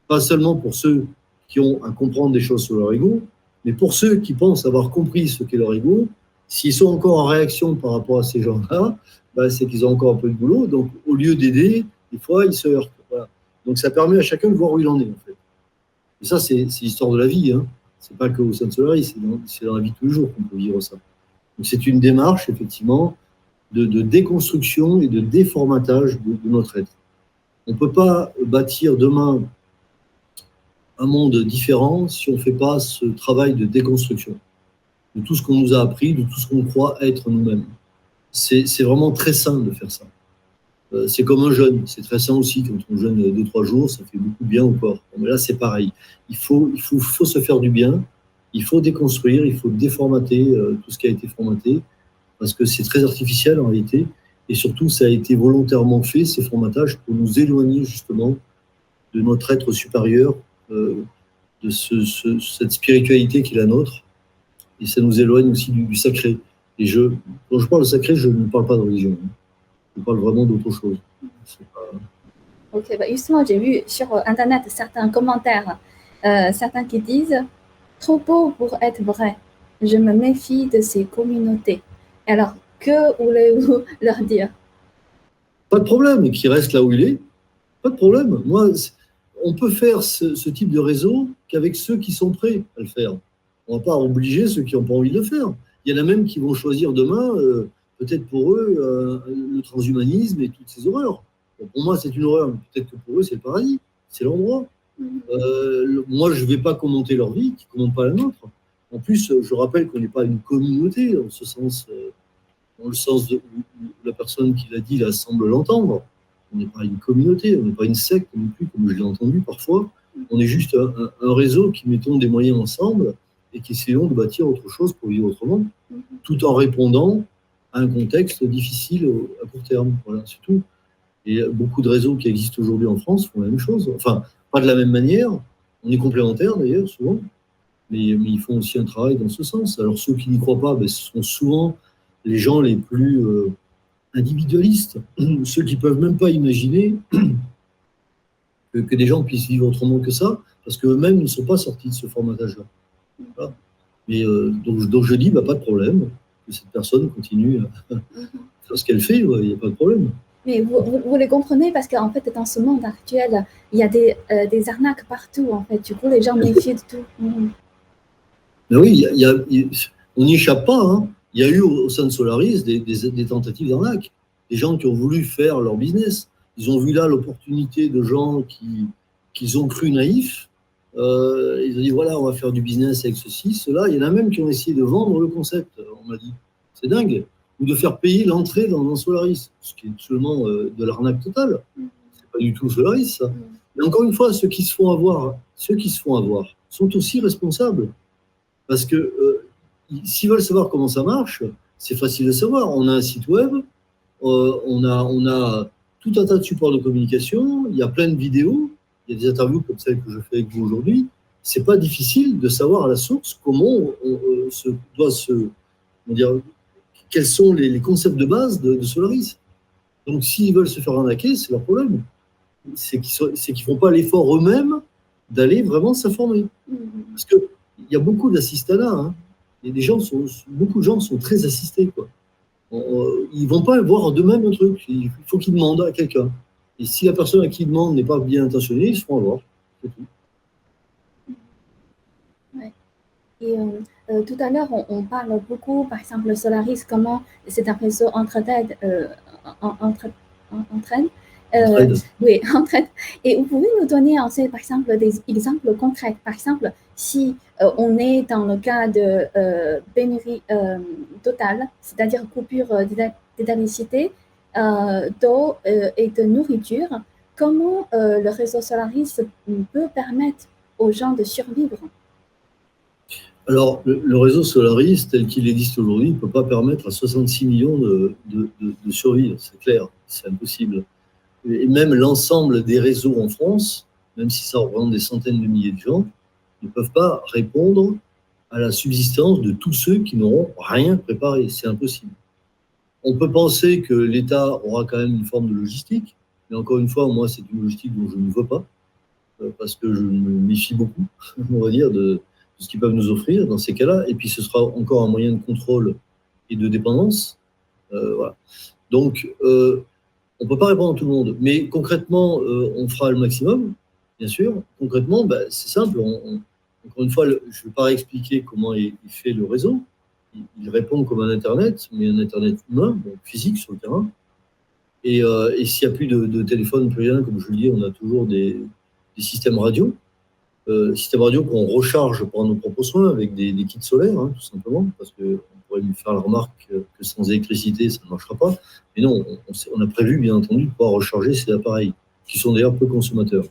Pas seulement pour ceux qui ont à comprendre des choses sur leur ego, mais pour ceux qui pensent avoir compris ce qu'est leur ego, s'ils sont encore en réaction par rapport à ces gens-là, bah, c'est qu'ils ont encore un peu de boulot. Donc, au lieu d'aider, des fois, ils se heurtent. Donc, ça permet à chacun de voir où il en est, en fait. Et ça, c'est l'histoire de la vie. Hein n'est pas que au sein de Solaris, c'est dans, la vie de tous les jours qu'on peut vivre ça. Donc c'est une démarche, effectivement, de, déconstruction et de déformatage de, notre être. On ne peut pas bâtir demain un monde différent si on ne fait pas ce travail de déconstruction de tout ce qu'on nous a appris, de tout ce qu'on croit être nous-mêmes. C'est vraiment très sain de faire ça. Euh, c'est comme un jeûne, c'est très sain aussi. Quand on jeûne deux, trois jours, ça fait beaucoup bien au corps. Mais là, c'est pareil. Il faut, il faut, faut, se faire du bien, il faut déconstruire, il faut déformater euh, tout ce qui a été formaté, parce que c'est très artificiel en réalité. Et surtout, ça a été volontairement fait, ces formatages, pour nous éloigner justement de notre être supérieur, euh, de ce, cette spiritualité qui est la nôtre. Et ça nous éloigne aussi du, sacré. Et je, quand je parle sacré, je ne parle pas de religion. On parle vraiment d'autre chose. Ok, bah justement, j'ai vu sur Internet certains commentaires, euh, certains qui disent Trop beau pour être vrai. Je me méfie de ces communautés. Alors, que voulez-vous leur dire? Pas de problème, qu'il reste là où il est. Pas de problème. Moi, on peut faire ce, type de réseau qu'avec ceux qui sont prêts à le faire. On ne va pas obliger ceux qui n'ont pas envie de le faire. Il y en a même qui vont choisir demain. Euh, peut-être pour eux, euh, le transhumanisme et toutes ces horreurs. pour moi, c'est une horreur, mais peut-être que pour eux, c'est le paradis, c'est l'endroit. Mhm. Euh, moi, je ne vais pas commenter leur vie, qui ne commentent pas la nôtre. En plus, je rappelle qu'on n'est pas une communauté, en ce sens, dans le sens de la personne qui l'a dit, là, semble l'entendre. On n'est pas une communauté, on n'est pas une secte non plus, comme je l'ai entendu parfois. On est juste un, un, réseau qui mettons des moyens ensemble et qui essayons de bâtir autre chose pour vivre autrement, mhm. tout en répondant un contexte difficile à court terme. Voilà, c'est tout. Et beaucoup de réseaux qui existent aujourd'hui en France font la même chose. Enfin, pas de la même manière. On est complémentaires d'ailleurs, souvent. Mais, mais, ils font aussi un travail dans ce sens. Alors, ceux qui n'y croient pas, ben, ce sont souvent les gens les plus euh, individualistes, ceux qui peuvent même pas imaginer que, que, des gens puissent vivre autrement que ça, parce qu'eux-mêmes ne sont pas sortis de ce formatage-là. Voilà. Mais euh, donc, donc, je dis, bah, pas de problème, que cette personne continue à faire ce qu'elle fait, il n'y a pas de problème. Mais vous, vous, vous les comprenez parce qu'en fait, dans ce monde actuel, il y a des, euh, des arnaques partout, en fait. Du coup, les gens méfient de tout. Mmh. Mais oui, a, y a, on n'y échappe pas. Hein. Il y a eu au sein de Solaris des, tentatives d'arnaque. Des gens qui ont voulu faire leur business. Ils ont vu là l'opportunité de gens qui, qui ont cru naïfs. Euh, ils ont dit voilà, on va faire du business avec ceci, cela. Il y en a même qui ont essayé de vendre le concept, on m'a dit. C'est dingue. Ou de faire payer l'entrée dans, Solaris, ce qui est seulement euh, de l'arnaque totale. C'est pas du tout Solaris, ça. Mais encore une fois, ceux qui se font avoir, ceux qui se font avoir, sont aussi responsables. Parce que euh, s'ils veulent savoir comment ça marche, c'est facile de savoir. On a un site web, euh, on, a, on a tout un tas de supports de communication, il y a plein de vidéos, il y a des interviews comme celle que je fais avec vous aujourd'hui. C'est pas difficile de savoir à la source comment on, on se, doit se, dire, quels sont les, les, concepts de base de, de Solaris. Donc, s'ils veulent se faire arnaquer, c'est leur problème. C'est qu'ils ne font pas l'effort eux-mêmes d'aller vraiment s'informer. Parce qu'il y a beaucoup d'assistanats. Hein. Et des gens sont, beaucoup de gens sont très assistés. Quoi. Ils ne vont pas voir d'eux-mêmes un truc. Il faut qu'ils demandent à quelqu'un. Et si la personne à qui ils demandent n'est pas bien intentionnée, ils se font avoir. C'est tout. Ouais. Et euh, euh, tout à l'heure, on, on, parle beaucoup, par exemple, le Solaris, comment c'est un réseau entre-aide, euh, entre, entraîne. Euh, oui, entraide. Et vous pouvez nous donner, par exemple, des exemples concrets. Par exemple, si euh, on est dans le cas de euh, pénurie totale, c'est-à-dire coupure d'électricité, d'eau et de nourriture, comment le réseau Solaris peut permettre aux gens de survivre? Alors, le, réseau Solaris, tel qu'il existe aujourd'hui, ne peut pas permettre à 66 millions de, de survivre, c'est clair, c'est impossible. Et même l'ensemble des réseaux en France, même si ça représente des centaines de milliers de gens, ne peuvent pas répondre à la subsistance de tous ceux qui n'auront rien préparé. C'est impossible. On peut penser que l'État aura quand même une forme de logistique, mais encore une fois, moi, c'est une logistique dont je ne veux pas, parce que je me méfie beaucoup, on va dire, de, ce qu'ils peuvent nous offrir dans ces cas-là. Et puis, ce sera encore un moyen de contrôle et de dépendance. Euh. Donc, euh, on ne peut pas répondre à tout le monde. Mais concrètement, euh, on fera le maximum, bien sûr. Concrètement, bah, c'est simple. Encore une fois, je ne vais pas expliquer comment il, fait le réseau. Il, répond comme un Internet, mais un Internet humain, donc physique sur le terrain. Et, euh, s'il n'y a plus de, téléphone, plus rien, comme je le dis, on a toujours des, systèmes radio euh, système radio qu'on recharge pour nos propres soins avec des, des kits solaires, hein, tout simplement, parce qu'on pourrait lui faire la remarque que sans électricité, ça ne marchera pas. Mais non, on, on, a prévu, bien entendu, de pouvoir recharger ces appareils, qui sont d'ailleurs peu consommateurs.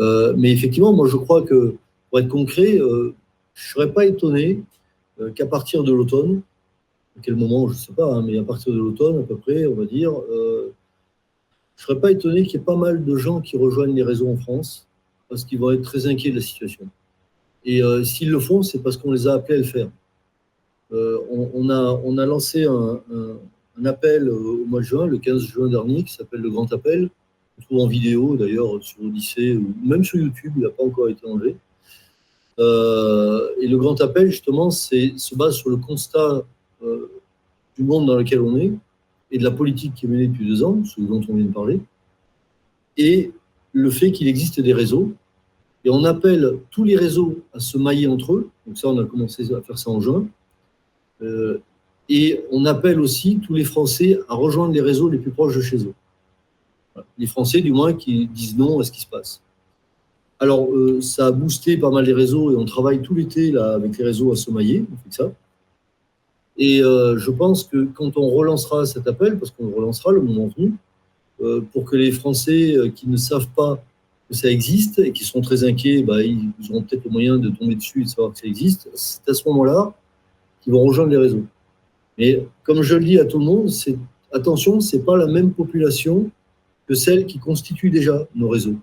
Euh, mais effectivement, moi, je crois que, pour être concret, euh, je ne serais pas étonné euh, qu'à partir de l'automne, à quel moment, je ne sais pas, hein, mais à partir de l'automne, à peu près, on va dire, je ne serais pas étonné qu'il y ait pas mal de gens qui rejoignent les réseaux en France, parce qu'ils vont être très inquiets de la situation. Et s'ils le font, c'est parce qu'on les a appelés à le faire. On, a, on, a, lancé un, un, appel au mois de juin, le 15 juin dernier, qui s'appelle le Grand Appel. On trouve en vidéo d'ailleurs sur Odyssée ou même sur YouTube, il n'a pas encore été enlevé. Euh, et le Grand Appel, justement, se base sur le constat euh, du monde dans lequel on est et de la politique qui est menée depuis deux ans, ce dont on vient de parler, et le fait qu'il existe des réseaux. Et on appelle tous les réseaux à se mailler entre eux. Donc ça, on a commencé à faire ça en juin. Euh, et on appelle aussi tous les Français à rejoindre les réseaux les plus proches de chez eux. Les Français, du moins, qui disent non à ce qui se passe. Alors, euh, ça a boosté pas mal les réseaux et on travaille tout l'été avec les réseaux à se mailler. On ça. Et euh, je pense que quand on relancera cet appel, parce qu'on relancera le moment venu, euh, pour que les Français qui ne savent pas que ça existe et qui sont très inquiets, bah, ils auront peut-être le moyen de tomber dessus et de savoir que ça existe. C'est à ce moment-là qu'ils vont rejoindre les réseaux. Mais comme je le dis à tout le monde, attention, c'est pas la même population que celle qui constitue déjà nos réseaux.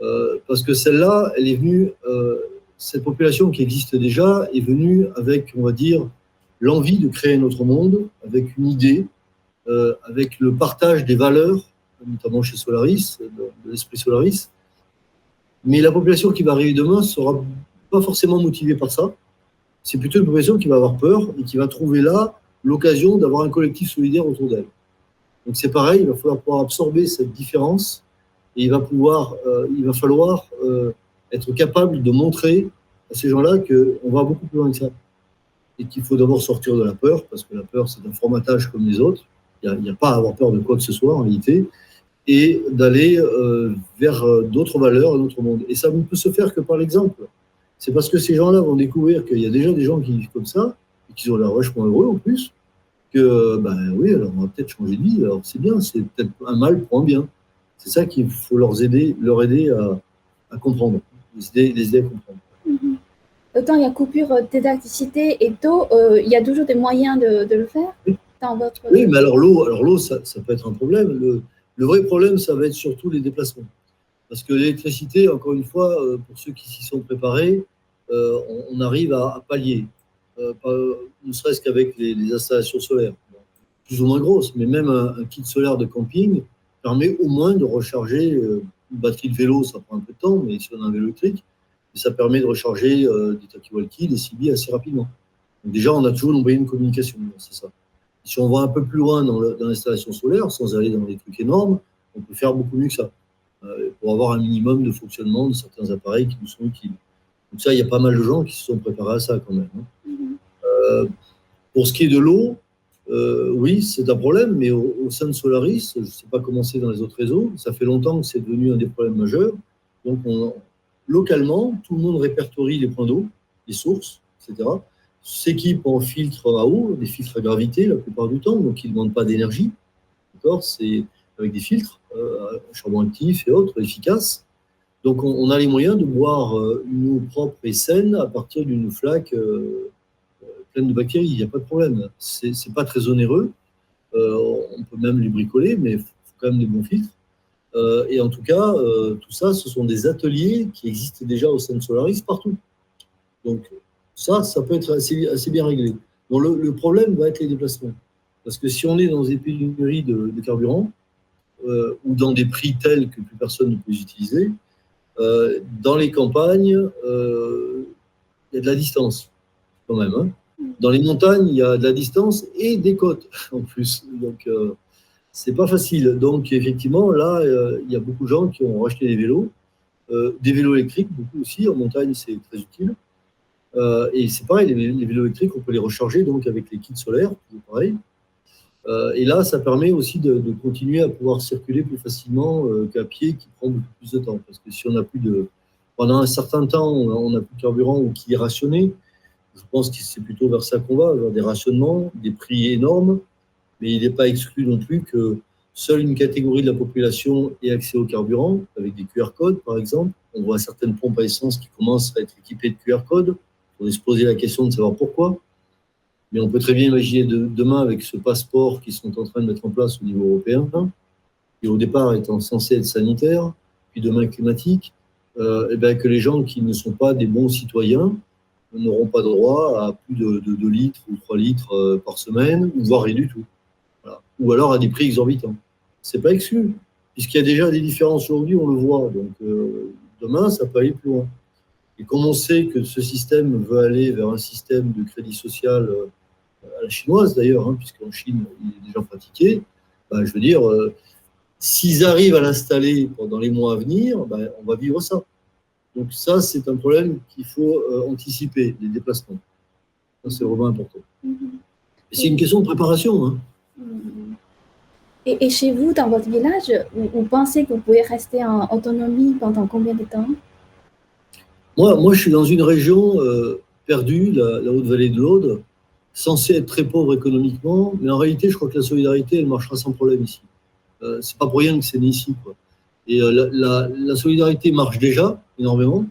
Euh, parce que celle-là, elle est venue, euh, cette population qui existe déjà est venue avec, on va dire, l'envie de créer notre monde, avec une idée, euh, avec le partage des valeurs, notamment chez Solaris, de l'esprit Solaris, Mais la population qui va arriver demain ne sera pas forcément motivée par ça. C'est plutôt une population qui va avoir peur et qui va trouver là l'occasion d'avoir un collectif solidaire autour d'elle. Donc c'est pareil, il va falloir pouvoir absorber cette différence et il va, pouvoir, euh, il va falloir euh, être capable de montrer à ces gens-là qu'on va beaucoup plus loin que ça. Et qu'il faut d'abord sortir de la peur, parce que la peur, c'est un formatage comme les autres. Il n'y a, pas à avoir peur de quoi que ce soit en réalité et d'aller euh, vers d'autres valeurs, un autre monde. Et ça ne peut se faire que par l'exemple. C'est parce que ces gens-là vont découvrir qu'il y a déjà des gens qui vivent comme ça, et qui ont l'air vachement heureux en plus, que, ben oui, alors on va peut-être changer de vie. Alors c'est bien, c'est peut-être un mal pour un bien. C'est ça qu'il faut leur aider, leur aider à, à comprendre, les aider, les aider, à comprendre. Mm-hmm. Autant il y a coupure d'électricité et d'eau, euh, il y a toujours des moyens de, de le faire oui. dans votre... Oui, mais alors l'eau, alors l'eau, ça, ça, peut être un problème. Le, le vrai problème, ça va être surtout les déplacements. Parce que l'électricité, encore une fois, euh, pour ceux qui s'y sont préparés, euh, on, on, arrive à, à pallier, euh, ne serait-ce qu'avec les, installations solaires, plus ou moins grosses, mais même un, kit solaire de camping permet au moins de recharger euh, une batterie de vélo, ça prend un peu de temps, mais si on a un vélo électrique, ça permet de recharger euh, des talkie-walkie, des CB assez rapidement. Donc déjà, on a toujours une moyenne de communication, c'est ça. Si on va un peu plus loin dans l'installation solaire, sans aller dans des trucs énormes, on peut faire beaucoup mieux que ça, pour avoir un minimum de fonctionnement de certains appareils qui nous sont utiles. Donc ça, il y a pas mal de gens qui se sont préparés à ça quand même. Hein. Euh, pour ce qui est de l'eau, euh, oui, c'est un problème, mais au, au, sein de Solaris, je ne sais pas comment c'est dans les autres réseaux, ça fait longtemps que c'est devenu un des problèmes majeurs. Donc, on, localement, tout le monde répertorie les points d'eau, les sources, etc s'équipe en filtres à eau, des filtres à gravité la plupart du temps, donc ils ne demandent pas d'énergie. D'accord C'est avec des filtres, euh, charbon actif et autres, efficaces. Donc on, a les moyens de boire une eau propre et saine à partir d'une flaque de bactéries. Il n'y a pas de problème. C'est pas très onéreux. Euh, on peut même les bricoler, mais il faut quand même des bons filtres. Euh, et en tout cas, tout ça, ce sont des ateliers qui existent déjà au sein de Solaris partout. Donc ça, ça peut être assez, bien réglé. Bon, le, problème va être les déplacements. Parce que si on est dans des pénuries de, carburant, euh, ou dans des prix tels que plus personne ne peut les utiliser, euh, dans les campagnes, euh, il y a de la distance, quand même. Hein. Dans les montagnes, il y a de la distance et des côtes, en plus. Donc, euh, c'est pas facile. Donc, effectivement, là, euh, il y a beaucoup de gens qui ont racheté des vélos, euh, des vélos électriques, beaucoup aussi. En montagne, c'est très utile. Euh, et c'est pareil, les, vélos électriques, on peut les recharger donc avec les kits solaires, pareil. Et là, ça permet aussi de, continuer à pouvoir circuler plus facilement qu'à pied, qui prend beaucoup plus de temps. Parce que si on a plus de, pendant un certain temps, on n'a plus de carburant ou qui est rationné, je pense que c'est plutôt vers ça qu'on va, vers des rationnements, des prix énormes. Mais il n'est pas exclu non plus que seule une catégorie de la population ait accès au carburant, avec des QR codes par exemple. On voit certaines pompes à essence qui commencent à être équipées de QR codes faudrait se poser la question de savoir pourquoi. Mais on peut très bien imaginer de, demain, avec ce passeport qu'ils sont en train de mettre en place au niveau européen, et au départ étant censé être sanitaire, puis demain climatique, euh, et bien que les gens qui ne sont pas des bons citoyens n'auront pas droit à plus de, de 2 litres ou 3 litres euh, par semaine, voire rien du tout. Ou alors à des prix exorbitants. C'est pas exclu, puisqu'il y a déjà des différences aujourd'hui, on le voit. Donc euh, demain, ça peut aller plus loin. Et comme on sait que ce système veut aller vers un système de crédit social euh, à la chinoise d'ailleurs, hein, puisqu'en Chine, il est déjà pratiqué, ben, je veux dire, s'ils arrivent à l'installer pendant les mois à venir, ben, on va vivre ça. Donc ça, c'est un problème qu'il faut euh, anticiper, les déplacements. C'est vraiment important. Mm -hmm. C'est une question de préparation. Hein. Mm -hmm. et, et, chez vous, dans votre village, vous, vous pensez que vous pouvez rester en autonomie pendant combien de temps? Moi, moi, je suis dans une région euh, perdue, la, la Haute-Vallée de l'Aude, censée être très pauvre économiquement, mais en réalité, je crois que la solidarité, elle marchera sans problème ici. Euh, c'est pas pour rien que c'est né ici. Quoi. Et euh, la, la, la, solidarité marche déjà énormément.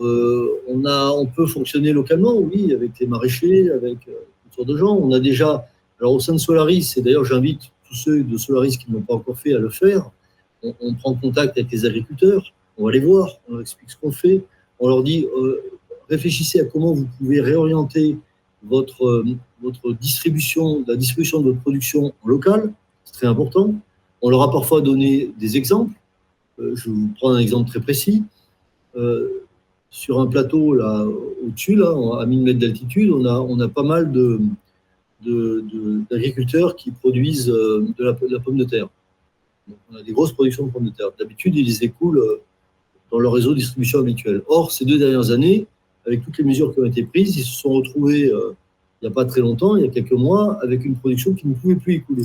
Euh, on, a, on peut fonctionner localement, oui, avec les maraîchers, avec euh, toutes sortes de gens. On a déjà, alors au sein de Solaris, et d'ailleurs j'invite tous ceux de Solaris qui n'ont pas encore fait à le faire, on, prend contact avec les agriculteurs, on va les voir, on leur explique ce qu'on fait on leur dit euh, réfléchissez à comment vous pouvez réorienter votre, euh, votre distribution, la distribution de votre production en local, c'est très important. On leur a parfois donné des exemples. Je vous prends un exemple très précis. Euh, sur un plateau au-dessus, à 1000 mètres d'altitude, on a, pas mal de, d'agriculteurs qui produisent de la, de la, pomme de terre. on a des grosses productions de pommes de terre. D'habitude, ils les écoulent dans leur réseau de distribution habituel. Or, ces deux dernières années, avec toutes les mesures qui ont été prises, ils se sont retrouvés il n'y a pas très longtemps, il y a quelques mois, avec une production qui ne pouvait plus écouler.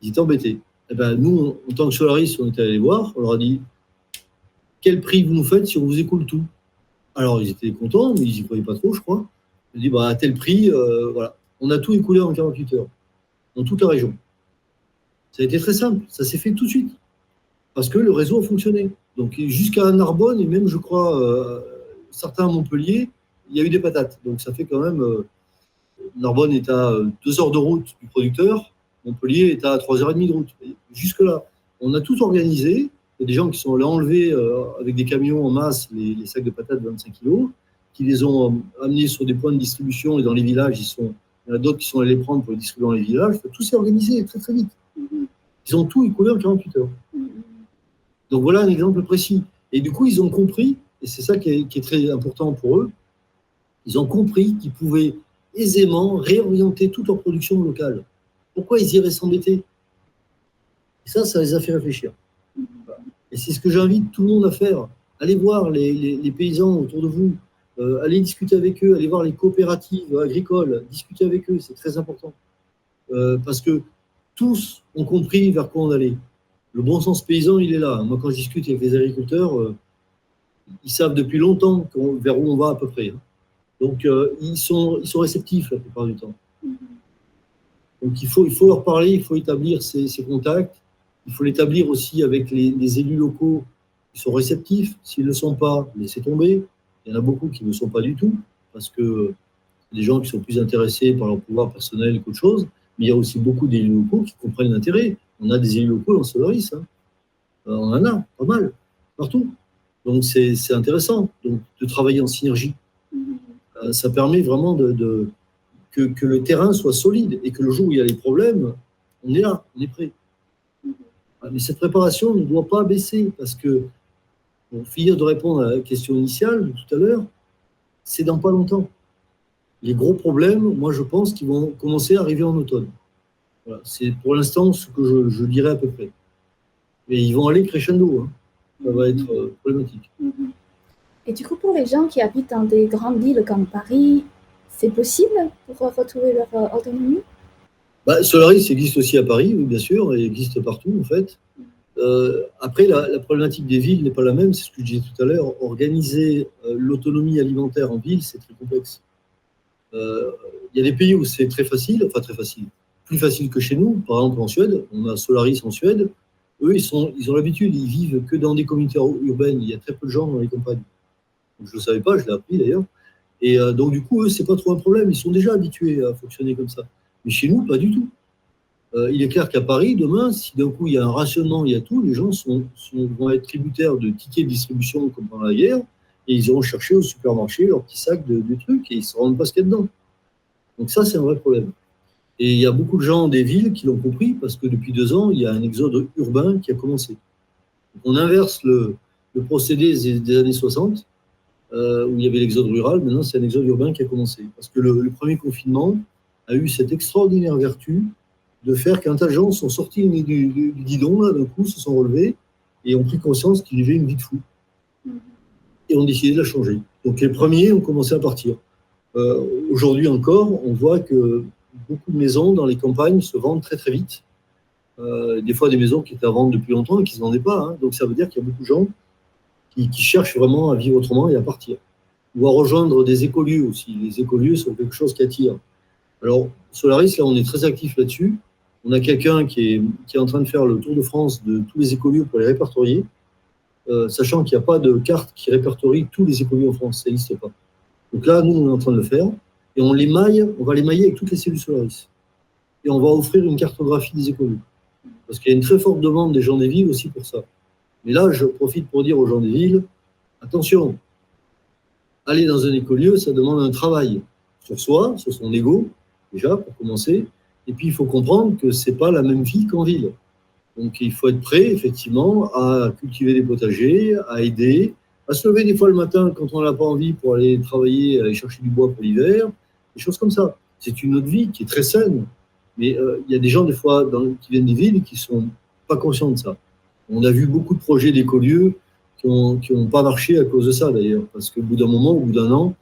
Ils étaient embêtés. Eh ben, nous, en tant que solaristes, on était allés voir, on leur a dit quel prix vous nous faites si on vous écoule tout? Alors, ils étaient contents, mais ils n'y croyaient pas trop, je crois. Ils dit bah, à tel prix, euh, voilà. On a tout écoulé en 48 heures, dans toute la région. Ça a été très simple, ça s'est fait tout de suite, parce que le réseau a fonctionné. Donc, jusqu'à Narbonne, et même, je crois, euh, certains à Montpellier, il y a eu des patates. Donc ça fait quand même. Euh, Narbonne est à euh, deux heures de route du producteur, Montpellier est à trois heures et demie de route. Jusque-là, on a tout organisé. Il y a des gens qui sont allés enlever euh, avec des camions en masse les, sacs de patates de 25 kg, qui les ont amenés sur des points de distribution et dans les villages, ils sont, il y en a d'autres qui sont allés les prendre pour les distribuer dans les villages. Tout s'est organisé très très vite. Ils ont tout écoulé en 48 heures. Donc voilà un exemple précis. Et du coup, ils ont compris, et c'est ça qui est, très important pour eux, ils ont compris qu'ils pouvaient aisément réorienter toute leur production locale. Pourquoi ils iraient s'embêter? Et ça, ça les a fait réfléchir. Et c'est ce que j'invite tout le monde à faire. Allez voir les, paysans autour de vous, euh, allez discuter avec eux, allez voir les coopératives agricoles, discuter avec eux, c'est très important. Euh, parce que tous ont compris vers quoi on allait. Le bon sens paysan, il est là. Moi, quand je discute avec les agriculteurs, euh, ils savent depuis longtemps vers où on va à peu près. Hein. Donc, ils, sont, ils sont réceptifs la plupart du temps. Donc, il faut, il faut leur parler, il faut établir ces, contacts. Il faut l'établir aussi avec les, élus locaux qui sont réceptifs. S'ils ne le sont pas, laissez tomber. Il y en a beaucoup qui ne le sont pas du tout, parce que des gens qui sont plus intéressés par leur pouvoir personnel qu'autre chose. Mais il y a aussi beaucoup d'élus locaux qui comprennent l'intérêt. On a des élus locaux dans Solaris. Hein. Euh, on en a, pas mal, partout. Donc c'est intéressant donc, de travailler en synergie. Euh, ça permet vraiment de, que, le terrain soit solide et que le jour où il y a des problèmes, on est là, on est prêt. Mais cette préparation ne doit pas baisser parce que, finir de répondre à la question initiale de tout à l'heure, c'est dans pas longtemps. Les gros problèmes, moi je pense qu'ils vont commencer à arriver en automne. c'est pour l'instant ce que je, dirais à peu près. Mais ils vont aller crescendo. Hein. Ça va être euh, problématique. Et du coup, pour les gens qui habitent dans des grandes villes comme Paris, c'est possible pour retrouver leur euh, autonomie? Bah, Solaris existe aussi à Paris, oui, bien sûr, et existe partout en fait. Euh, après, la, problématique des villes n'est pas la même, c'est ce que je disais tout à l'heure. Organiser euh, l'autonomie alimentaire en ville, c'est très complexe. Il y a des pays où c'est très facile, enfin très facile, plus facile que chez nous. Par exemple, en Suède, on a Solaris en Suède. Eux, ils, sont, ils ont l'habitude, ils vivent que dans des communautés urbaines. Il y a très peu de gens dans les campagnes. Je ne le savais pas, je l'ai appris d'ailleurs. Et euh, donc, du coup, eux, ce n'est pas trop un problème. Ils sont déjà habitués à fonctionner comme ça. Mais chez nous, pas du tout. Euh, il est clair qu'à Paris, demain, si d'un coup il y a un rationnement, il y a tout, les gens vont être tributaires de tickets de distribution comme pendant la guerre, et ils iront chercher au supermarché leur petit sac de, trucs, et ils ne se rendent pas ce qu'il y a dedans. Donc ça, c'est un vrai problème. Et il y a beaucoup de gens des villes qui l'ont compris, parce que depuis deux ans, il y a un exode urbain qui a commencé. on inverse le, procédé des années 60, euh, où il y avait l'exode rural. Maintenant, c'est un exode urbain qui a commencé. Parce que le, premier confinement a eu cette extraordinaire vertu de faire qu'un tas de gens sont sortis du, du, guidon, d'un coup, se sont relevés et ont pris conscience qu'ils vivaient une vie de fou. Et ont décidé de la changer. Donc les premiers ont commencé à partir. Euh, aujourd'hui encore, on voit que beaucoup de maisons dans les campagnes se vendent très très vite. Euh, des fois des maisons qui étaient à vendre depuis longtemps et qui ne se vendaient pas. Hein. Donc ça veut dire qu'il y a beaucoup de gens qui, cherchent vraiment à vivre autrement et à partir. Ou à rejoindre des écolieux aussi. Les écolieux sont quelque chose qui attire. Alors, Solaris, là, on est très actif là-dessus. On a quelqu'un qui est, en train de faire le tour de France de tous les écolieux pour les répertorier, euh, sachant qu'il n'y a pas de carte qui répertorie tous les écolieux en France, ça n'existe pas. Donc là, nous, on est en train de le faire, et on les maille, on va les mailler avec toutes les cellules Solaris. Et on va offrir une cartographie des écolieux. Parce qu'il y a une très forte demande des gens des villes aussi pour ça. Mais là, je profite pour dire aux gens des villes, attention, aller dans un écolieu, ça demande un travail sur soi, sur son ego, déjà, pour commencer. Et puis, il faut comprendre que ce n'est pas la même vie qu'en ville. Donc, il faut être prêt, effectivement, à cultiver des potagers, à aider, à se lever des fois le matin quand on n'a pas envie pour aller travailler, aller chercher du bois pour l'hiver, des choses comme ça. C'est une autre vie qui est très saine. Mais euh, il y a des gens, des fois, qui viennent des villes qui sont pas conscients de ça. On a vu beaucoup de projets d'écolieux qui n'ont qui ont pas marché à cause de ça, d'ailleurs. Parce qu'au bout d'un moment, au bout d'un an,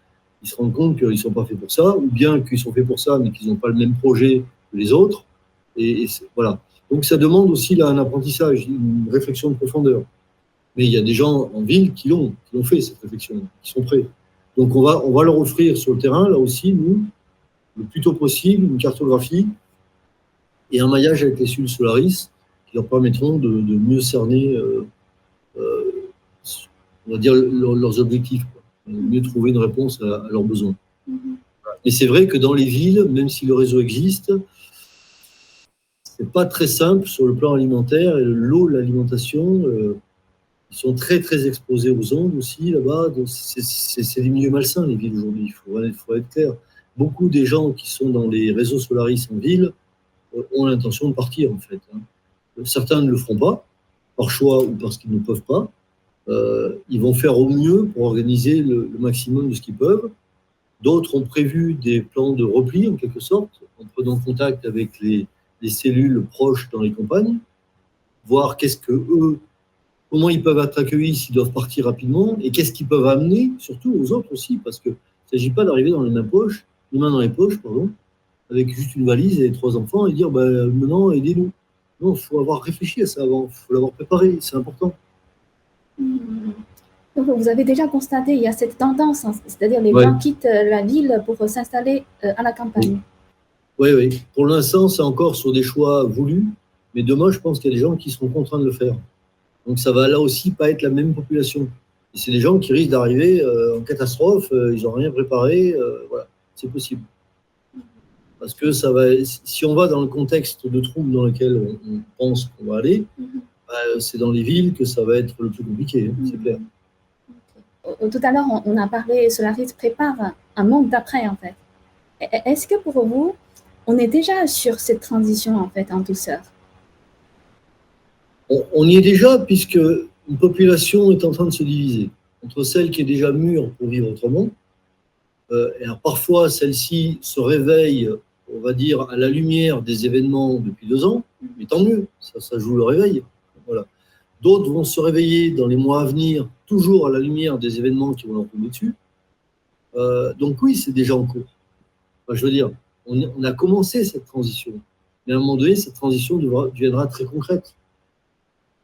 ils se rendent compte qu'ils ne sont pas faits pour ça, ou bien qu'ils sont faits pour ça, mais qu'ils n'ont pas le même projet que les autres. Et, voilà. Donc ça demande aussi là, un apprentissage, une réflexion de profondeur. Mais il y a des gens en ville qui l'ont, qui l'ont fait cette réflexion, qui sont prêts. Donc on va, on va leur offrir sur le terrain, là aussi, nous, le plus tôt possible, une cartographie et un maillage avec les cellules Solaris qui leur permettront de, mieux cerner, euh, euh, on va dire, leur, leurs objectifs. Mieux trouver une réponse à, à leurs besoins. Mhm. Et c'est vrai que dans les villes, même si le réseau existe, c'est pas très simple sur le plan alimentaire l'eau, l'alimentation, euh, ils sont très très exposés aux ondes aussi là-bas. C'est des milieux malsains les villes aujourd'hui. Il faut, il faut être clair. Beaucoup des gens qui sont dans les réseaux Solaris en ville euh, ont l'intention de partir en fait. hein. Certains ne le feront pas par choix ou parce qu'ils ne peuvent pas. Euh, ils vont faire au mieux pour organiser le, maximum de ce qu'ils peuvent. D'autres ont prévu des plans de repli en quelque sorte, en prenant contact avec les, les cellules proches dans les campagnes, voir qu'est-ce que eux, comment ils peuvent être accueillis s'ils doivent partir rapidement, et qu'est-ce qu'ils peuvent amener, surtout aux autres aussi, parce que il ne s'agit pas d'arriver dans les mains poches, les mains dans les poches, pardon, avec juste une valise et trois enfants et dire bah, maintenant aidez-nous. Non, il faut avoir réfléchi à ça avant, il faut l'avoir préparé, c'est important. Donc, vous avez déjà constaté, il y a cette tendance, hein, c'est-à-dire les Ouais. gens quittent euh, la ville pour s'installer euh, à la campagne. Oui, oui. Pour l'instant, c'est encore sur des choix voulus, mais demain, je pense qu'il y a des gens qui seront contraints de le faire. Donc ça va là aussi pas être la même population. Et c'est des gens qui risquent d'arriver euh, en catastrophe, euh, ils n'ont rien préparé, voilà, c'est possible. Parce que ça va, si on va dans le contexte de troubles dans lequel on, on pense qu'on va aller, Mhm. Bah, c'est dans les villes que ça va être le plus compliqué, hein, c'est Mhm. clair. Tout à l'heure, on, a parlé, Solaris prépare un- monde d'après, en fait. E- Est-ce que pour vous, on est déjà sur cette transition, en fait, en douceur? On, on y est déjà puisque une population est en train de se diviser entre celle qui est déjà mûre pour vivre autrement, euh, et alors parfois celle-ci se réveille, on va dire, à la lumière des événements depuis deux ans, mais tant mieux, ça, ça joue le réveil. D'autres vont se réveiller dans les mois à venir, toujours à la lumière des événements qui vont leur tomber dessus. Euh, donc oui, c'est déjà en cours. Je veux dire, on, a commencé cette transition, mais à un moment donné, cette transition deviendra très concrète.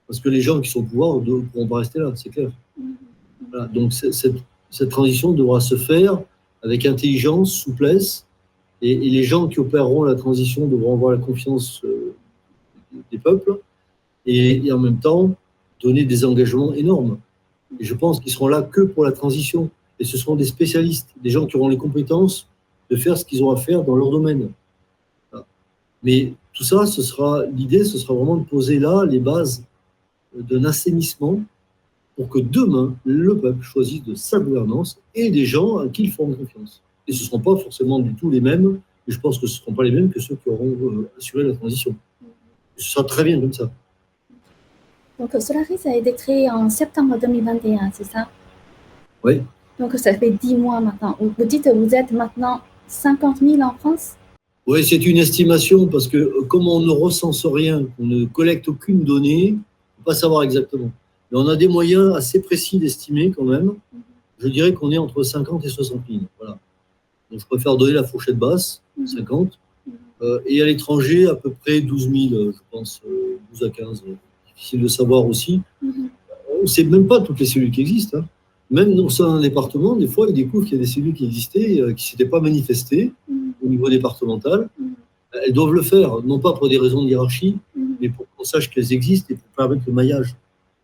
Parce que les gens qui sont au pouvoir ne pourront pas rester là, c'est clair. Donc cette, transition devra se faire avec intelligence, souplesse, et, et les gens qui opéreront la transition devront avoir la confiance euh, des peuples, et, en même temps donner des engagements énormes. Je pense qu'ils seront là que pour la transition. Et ce seront des spécialistes, des gens qui auront les compétences de faire ce qu'ils ont à faire dans leur domaine. Mais tout ça, ce sera l'idée, ce sera vraiment de poser là les bases d'un assainissement pour que demain, le peuple choisisse de sa gouvernance et des gens à qui ils feront confiance. Et ce ne seront pas forcément du tout les mêmes, mais je pense que ce ne seront pas les mêmes que ceux qui auront euh, assuré la transition. Ce sera très bien comme ça. Donc, Solaris a été créé en septembre 2021, c'est ça? Oui. Donc, ça fait 10 mois maintenant. Vous dites que vous êtes maintenant 50 000 en France? Oui, c'est une estimation parce que euh, comme on ne recense rien, on ne collecte aucune donnée, on ne peut pas savoir exactement. Mais on a des moyens assez précis d'estimer quand même. Je dirais qu'on est entre 50 et 60 000. Voilà. Donc je préfère donner la fourchette basse, 50. Euh, et à l'étranger, à peu près 12 000, euh, je pense, euh, 12 à 15. euh, Difficile de savoir aussi. Mhm. On ne sait même pas toutes les cellules qui existent. hein. Même dans un département, des fois, ils découvrent qu'il y a des cellules qui existaient, euh, qui ne s'étaient pas manifestées Mhm. au niveau départemental. Mhm. Elles doivent le faire, non pas pour des raisons de hiérarchie, mais pour qu'on sache qu'elles existent et pour permettre le maillage.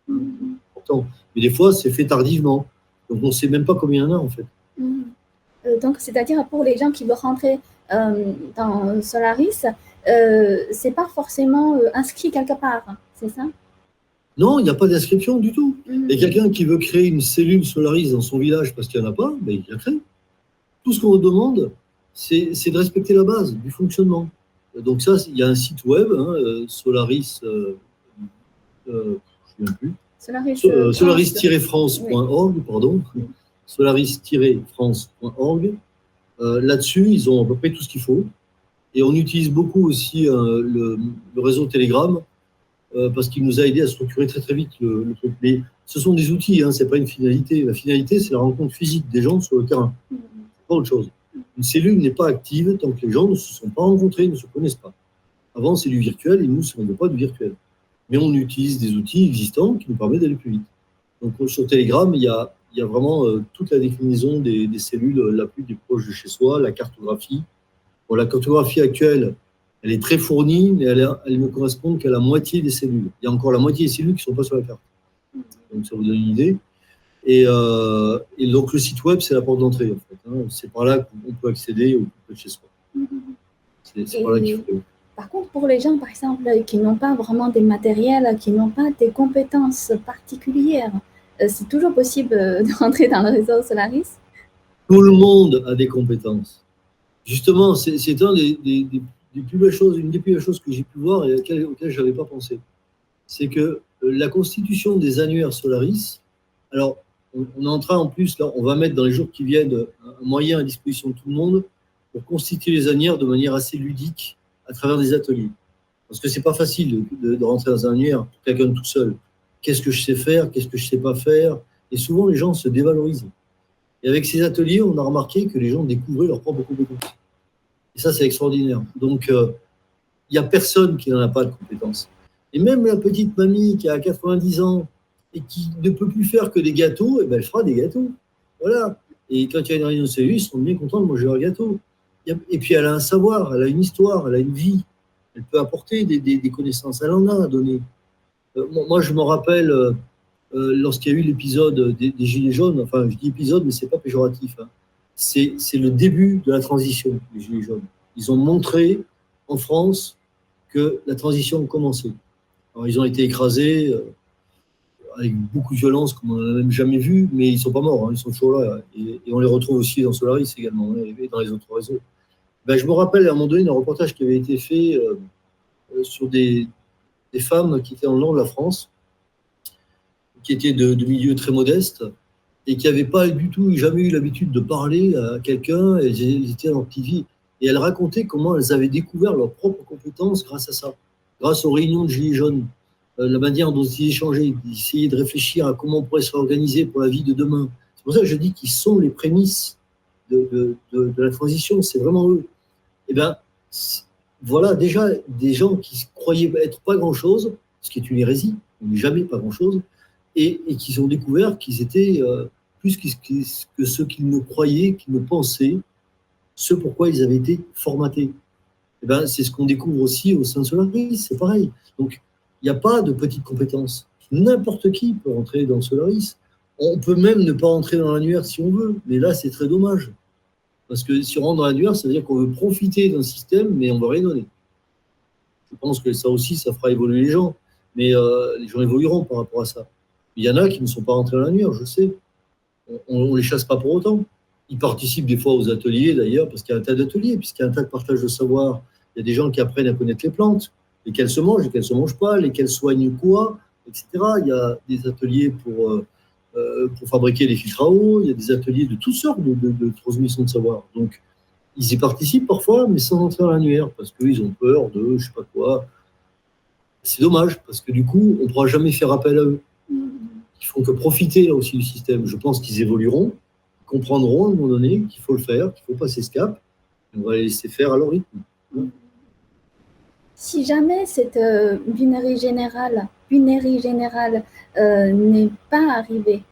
Important. Mais des fois, c'est fait tardivement. Donc, on ne sait même pas combien il y en a, en fait. Euh, donc, c'est-à-dire pour les gens qui veulent rentrer euh, dans Solaris, euh, c'est pas forcément euh, inscrit quelque part, c'est ça? Non, il n'y a pas d'inscription du tout. Mhm. Et quelqu'un qui veut créer une cellule Solaris dans son village parce qu'il n'y en a pas, ben, il la crée. Tout ce qu'on demande, c'est de respecter la base du fonctionnement. Donc ça, il y a un site web, hein, euh, Solaris, euh, euh, je ne plus, euh, euh, Solaris-france.org, pardon. Solaris-france.org. Euh, Là-dessus, ils ont à peu près tout ce qu'il faut. Et on utilise beaucoup aussi le, le réseau Telegram euh, parce qu'il nous a aidé à structurer très très vite le, truc. Mais ce sont des outils, hein, c'est pas une finalité. La finalité, c'est la rencontre physique des gens sur le terrain, pas autre chose. Une cellule n'est pas active tant que les gens ne se sont pas rencontrés, ne se connaissent pas. Avant, c'est du virtuel et nous, on ne veut pas du virtuel. Mais on utilise des outils existants qui nous permettent d'aller plus vite. Donc sur Telegram, il y a, vraiment euh, toute la déclinaison des, cellules euh, la plus des proches de chez soi, la cartographie. Bon, la cartographie actuelle, elle est très fournie, mais elle, ne correspond qu'à la moitié des cellules. Il y a encore la moitié des cellules qui ne sont pas sur la carte. Donc ça vous donne une idée. Et, euh, et donc le site web, c'est la porte d'entrée en fait. hein. C'est par là qu'on peut accéder au de chez soi. C'est par là qu'il faut. Par contre, pour les gens, par exemple, qui n'ont pas vraiment des matériels, qui n'ont pas des compétences particulières, euh, c'est toujours possible euh, de rentrer dans le réseau Solaris? Tout le monde a des compétences. Justement, c'est c'est un des, des- des- plus belles choses, une des plus belles choses que j'ai pu voir et auxquelles, je n'avais pas pensé. C'est que euh, la constitution des annuaires Solaris, alors on, est en train en plus, là, on va mettre dans les jours qui viennent un moyen à disposition de tout le monde pour constituer les annuaires de manière assez ludique à travers des ateliers. Parce que c'est pas facile de, rentrer dans un annuaire pour quelqu'un tout seul. Qu'est-ce que je sais faire Qu'est-ce que je sais pas faire? Et souvent, les gens se dévalorisent. Et avec ces ateliers, on a remarqué que les gens découvraient leurs propres compétences. Et ça, c'est extraordinaire. Donc, euh, il n'y a personne qui n'en a pas de compétences. Et même la petite mamie qui a 90 ans et qui ne peut plus faire que des gâteaux, eh ben, elle fera des gâteaux. Voilà. Et quand il y a une réunion de ils sont bien contents de manger leur gâteau. Et puis, elle a un savoir, elle a une histoire, elle a une vie. Elle peut apporter des, connaissances. Elle en a à donner. Euh, moi, je me rappelle, euh, euh, lorsqu'il y a eu l'épisode des, des Gilets jaunes, enfin, je dis épisode, mais c'est pas péjoratif. hein. C'est le début de la transition des Gilets jaunes. Ils ont montré en France que la transition commençait. Alors, ils ont été écrasés euh, avec beaucoup de violence, comme on n'en a même jamais vu, mais ils sont pas morts, hein, ils sont toujours là. Et, on les retrouve aussi dans Solaris également, hein, dans les autres réseaux. Ben, je me rappelle à un moment donné d'un reportage qui avait été fait euh, euh, sur des, femmes qui étaient en nord de la France, qui étaient de milieux très modestes, et qui n'avaient pas du tout jamais eu l'habitude de parler à quelqu'un, elles, étaient en vie, et elles racontaient comment elles avaient découvert leurs propres compétences grâce à ça, grâce aux réunions de Gilets jaunes, euh, la manière dont ils échangeaient, essayaient de réfléchir à comment on pourrait se réorganiser pour la vie de demain. C'est pour ça que je dis qu'ils sont les prémices de, la transition, c'est vraiment eux. Eh bien, voilà déjà des gens qui croyaient être pas grand-chose, ce qui est une hérésie, on jamais pas grand-chose, et, et qui ont découvert qu'ils étaient euh, plus que, ceux qu'ils ne croyaient, qu'ils ne pensaient, ce pourquoi ils avaient été formatés. Eh ben, c'est ce qu'on découvre aussi au sein de Solaris, c'est pareil. Donc, il n'y a pas de petites compétences. N'importe qui peut rentrer dans Solaris. On peut même ne pas rentrer dans l'annuaire si on veut, mais là, c'est très dommage. Parce que si on rentre dans l'annuaire, ça veut dire qu'on veut profiter d'un système, mais on ne veut rien donner. Je pense que ça aussi, ça fera évoluer les gens. Mais euh, les gens évolueront par rapport à ça. Il y en a qui ne sont pas rentrés dans l'annuaire, je sais. On ne les chasse pas pour autant. Ils participent des fois aux ateliers, d'ailleurs, parce qu'il y a un tas d'ateliers, puisqu'il y a un tas de partage de savoir. Il y a des gens qui apprennent à connaître les plantes, lesquelles se mangent, lesquelles ne se mangent pas, lesquelles soignent quoi, etc. Il y a des ateliers pour, euh, euh, fabriquer des filtres à eau, il y a des ateliers de toutes sortes de, de- de transmission de savoir. Donc, ils y participent parfois, mais sans entrer dans l'annuaire, parce qu'ils ont peur de je sais pas quoi. C'est dommage, parce que du coup, on ne pourra jamais faire appel à eux. Ils font que profiter là aussi du système. Je pense qu'ils évolueront, comprendront à un moment donné qu'il faut le faire, qu'il faut passer ce cap. et On va les laisser faire à leur rythme. Si jamais cette euh, binairie générale, binairie générale euh, n'est pas arrivée,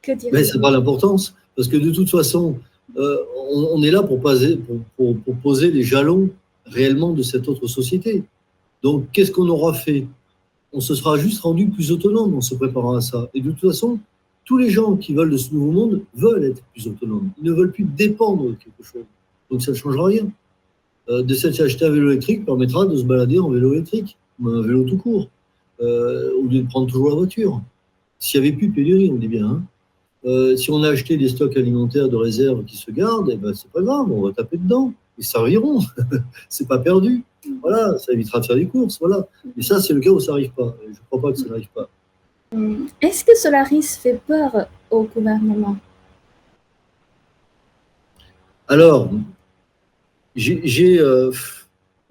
que Mais direz-vous ça n'a pas l'importance, parce que de toute façon, euh, on, on est là pour, poser- pour- pour- pour poser les jalons réellement de cette autre société. Donc, qu'est-ce qu'on aura fait? On se sera juste rendu plus autonome en se préparant à ça. Et de toute façon, tous les gens qui veulent de ce nouveau monde veulent être plus autonomes. Ils ne veulent plus dépendre de quelque chose. Donc, ça ne changera rien. Euh, de acheté un vélo électrique permettra de se balader en vélo électrique, ou un vélo tout court, euh, lieu de prendre toujours la voiture. S'il n'y avait plus de pénurie, on dit bien, hein, euh, si on a acheté des stocks alimentaires de réserve qui se gardent, eh ben, c'est pas grave, on va taper dedans. Ils serviront. c'est pas perdu. Voilà, ça évitera de faire des courses. Voilà. Et ça, c'est le cas où ça n'arrive pas. Je ne crois pas que ça n'arrive pas. Hum, Est-ce que Solaris fait peur au gouvernement? Alors, j'ai, euh,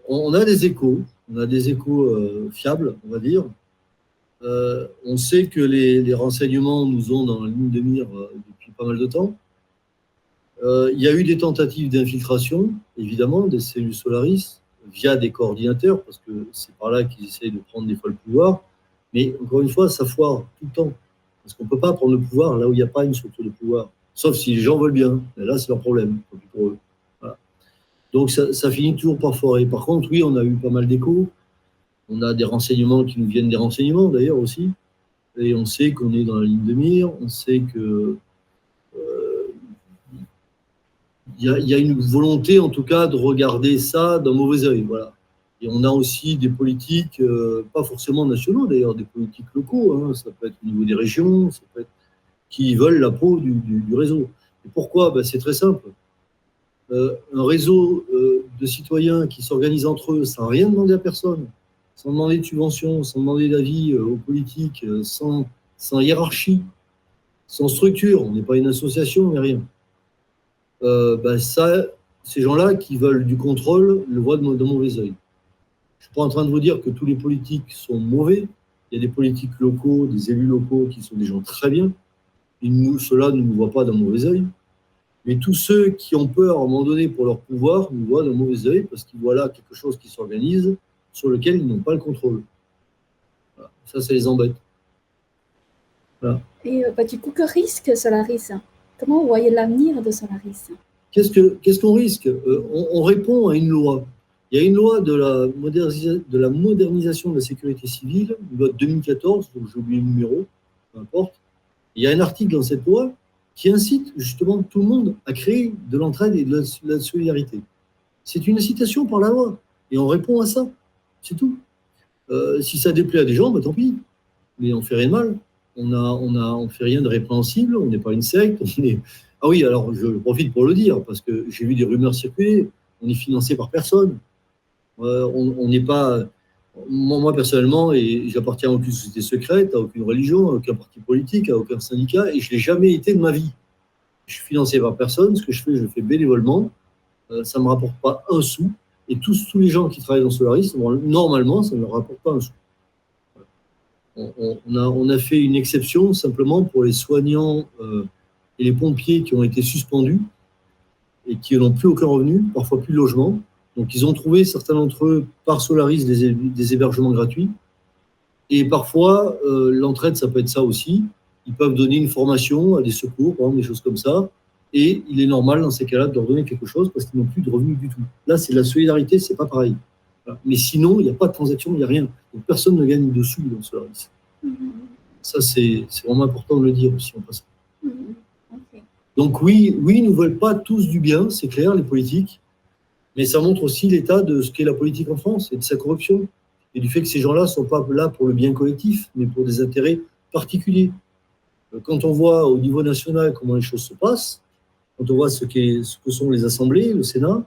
on a des échos, on a des échos euh, fiables, on va dire. Euh, on sait que les, les renseignements nous ont dans la ligne de mire depuis pas mal de temps. Il y a eu des tentatives d'infiltration, évidemment, des cellules Solaris, via des coordinateurs, parce que c'est par là qu'ils essayent de prendre des fois le pouvoir. Mais encore une fois, ça foire tout le temps. Parce qu'on ne peut pas prendre le pouvoir là où il n'y a pas une structure de pouvoir. Sauf si les gens veulent bien. Et là, c'est leur problème, pour eux. Donc, ça, ça finit toujours par foirer. Par contre, oui, on a eu pas mal d'échos. On a des renseignements qui nous viennent des renseignements, d'ailleurs, aussi. Et on sait qu'on est dans la ligne de mire. On sait que euh, il y, a, il y a une volonté, en tout cas, de regarder ça d'un mauvais œil. Voilà. Et on a aussi des politiques, euh, pas forcément nationaux d'ailleurs, des politiques locaux. hein. ça peut être au niveau des régions, ça peut être qui veulent la peau du, du- réseau. Et pourquoi? Ben, C'est très simple. Euh, un réseau euh, de citoyens qui s'organisent entre eux sans rien demander à personne, sans demander de subvention, sans demander d'avis aux politiques, sans, sans hiérarchie, sans structure, on n'est pas une association, on n'est rien. Euh, ben, ça, ces gens-là qui veulent du contrôle le voient de, mauvais œil. Je ne suis pas en train de vous dire que tous les politiques sont mauvais. Il y a des politiques locaux, des élus locaux qui sont des gens très bien. Ceux-là ne nous voient pas d'un mauvais œil. Mais tous ceux qui ont peur à un moment donné pour leur pouvoir nous voient d'un mauvais œil parce qu'ils voient là quelque chose qui s'organise sur lequel ils n'ont pas le contrôle. Ça, ça les embête. Et euh, bah, du coup, que risque Solaris Comment vous voyez l'avenir de Solaris Qu'est-ce que- qu'est-ce qu'on risque? Euh, on, on répond à une loi. Il y a une loi de la, modernisation de la sécurité civile, une loi de 2014, donc j'ai oublié le numéro, peu importe. Il y a un article dans cette loi qui incite justement tout le monde à créer de l'entraide et de la, solidarité. C'est une incitation par la loi et on répond à ça. C'est tout. Euh, si ça déplaît à des gens, bah, tant pis. Mais on fait rien de mal. On a, fait rien de répréhensible. On n'est pas une secte. On est, ah oui, alors je profite pour le dire, parce que j'ai vu des rumeurs circuler, on est financé par personne. Euh, on n'est pas. Moi, personnellement, et j'appartiens à aucune société secrète, à aucune religion, à aucun parti politique, à aucun syndicat, et je l'ai jamais été de ma vie. Je suis financé par personne, ce que je fais, je le fais bénévolement, Euh, ça ne me rapporte pas un sou, et tous, tous les gens qui travaillent dans Solaris, normalement, ça ne leur rapporte pas un sou. On, a, fait une exception simplement pour les soignants euh, et les pompiers qui ont été suspendus et qui n'ont plus aucun revenu, parfois plus de logement. Donc, ils ont trouvé, certains d'entre eux, par Solaris, des, hé- des hébergements gratuits. Et parfois, euh, l'entraide, ça peut être ça aussi. Ils peuvent donner une formation à des secours, par exemple, des choses comme ça. Et il est normal, dans ces cas-là, de leur donner quelque chose parce qu'ils n'ont plus de revenus du tout. Là, c'est de la solidarité, c'est pas pareil. Mais sinon, il n'y a pas de transaction, il n'y a rien. Donc, personne ne gagne dessus dans Solaris. Ça, c'est vraiment important de le dire aussi en passant. Mhm. Donc oui, oui, ils ne veulent pas tous du bien, c'est clair, les politiques, mais ça montre aussi l'état de ce qu'est la politique en France et de sa corruption, et du fait que ces gens-là ne sont pas là pour le bien collectif, mais pour des intérêts particuliers. Euh, Quand on voit au niveau national comment les choses se passent, quand on voit ce, ce que sont les assemblées, le Sénat,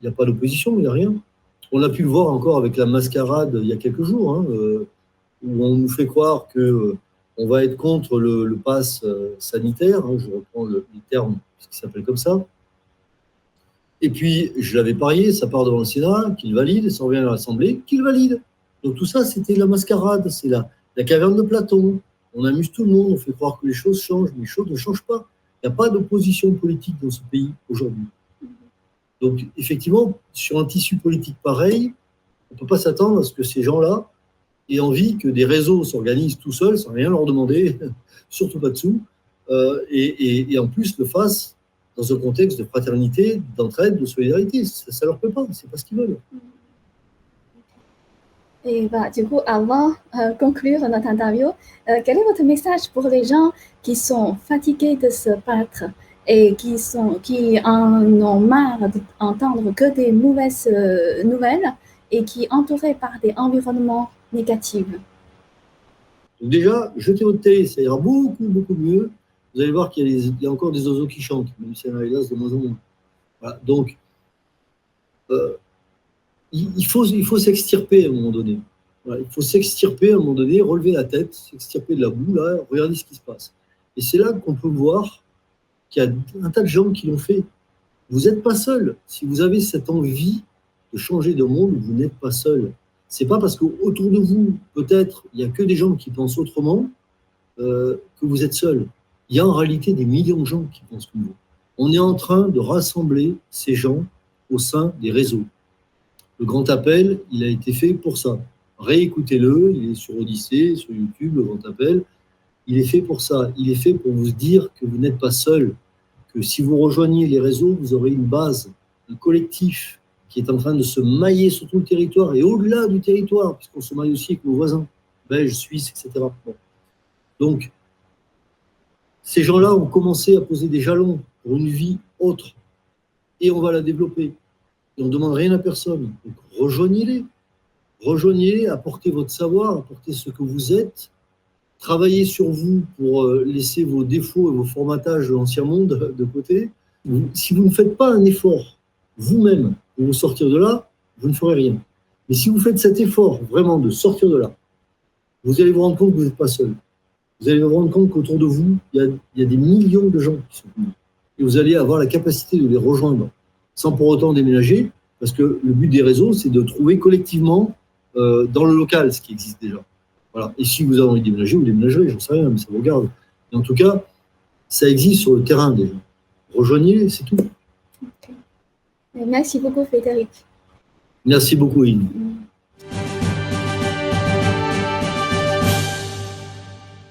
il n'y a pas d'opposition, il n'y a rien. On a pu le voir encore avec la mascarade il y a quelques jours, hein, euh, où on nous fait croire que euh, va être contre le, pass euh, sanitaire, hein, je reprends le, les termes qui s'appelle comme ça. Et puis, je l'avais parié, ça part devant le Sénat, qu'il valide, ça revient à l'Assemblée, qu'il valide. Donc tout ça, c'était la mascarade, c'est la caverne de Platon. On amuse tout le monde, on fait croire que les choses changent, mais les choses ne changent pas. Il n'y a pas d'opposition politique dans ce pays aujourd'hui. Donc, effectivement, sur un tissu politique pareil, on ne peut pas s'attendre à ce que ces gens-là aient envie que des réseaux s'organisent tout seuls, sans rien leur demander, surtout pas de sous, euh, et, en plus le fassent dans un contexte de fraternité, d'entraide, de solidarité. Ça ne leur peut pas, c'est pas ce qu'ils veulent. Et bah, du coup, avant de conclure notre interview, euh, quel est votre message pour les gens qui sont fatigués de se battre et qui, sont, qui en ont marre d'entendre que des mauvaises euh, nouvelles et qui sont entourés par des environnements négatifs déjà, jetez votre télé, ça ira beaucoup, beaucoup mieux. Vous allez voir qu'il y, a encore des oiseaux qui chantent, même si y hélas de moins en moins. Donc, euh, il, faut, il faut s'extirper à un moment donné. Il faut s'extirper à un moment donné, relever la tête, s'extirper de la boue, là, regarder ce qui se passe. Et c'est là qu'on peut voir qu'il y a un tas de gens qui l'ont fait. Vous n'êtes pas seul. Si vous avez cette envie de changer de monde, vous n'êtes pas seul. C'est pas parce qu'autour de vous, peut-être, il n'y a que des gens qui pensent autrement euh, que vous êtes seul. Il y a en réalité des millions de gens qui pensent comme vous. On est en train de rassembler ces gens au sein des réseaux. Le grand appel, il a été fait pour ça. Réécoutez-le, il est sur Odyssée, sur YouTube, le grand appel. Il est fait pour ça. Il est fait pour vous dire que vous n'êtes pas seul, que si vous rejoignez les réseaux, vous aurez une base, un collectif qui est en train de se mailler sur tout le territoire et au-delà du territoire, puisqu'on se maille aussi avec nos voisins, belges, suisses, etc. Donc, ces gens-là ont commencé à poser des jalons pour une vie autre et on va la développer. Et on ne demande rien à personne. Donc, rejoignez-les. Rejoignez-les, apportez votre savoir, apportez ce que vous êtes, travaillez sur vous pour euh, laisser vos défauts et vos formatages de l'ancien monde de côté. Si vous ne faites pas un effort vous-même pour vous sortir de là, vous ne ferez rien. Mais si vous faites cet effort vraiment de sortir de là, vous allez vous rendre compte que vous n'êtes pas seul. Vous allez vous rendre compte qu'autour de vous, il y, a, il y, a, des millions de gens qui sont venus. Et vous allez avoir la capacité de les rejoindre sans pour autant déménager, parce que le but des réseaux, c'est de trouver collectivement euh, dans le local ce qui existe déjà. Voilà. Et si vous avez envie de déménager, vous déménagerez, j'en sais rien, mais ça vous regarde. Mais en tout cas, ça existe sur le terrain déjà. Rejoignez, c'est tout. Okay. Merci beaucoup, Frédéric. Merci beaucoup, Yves. Mm.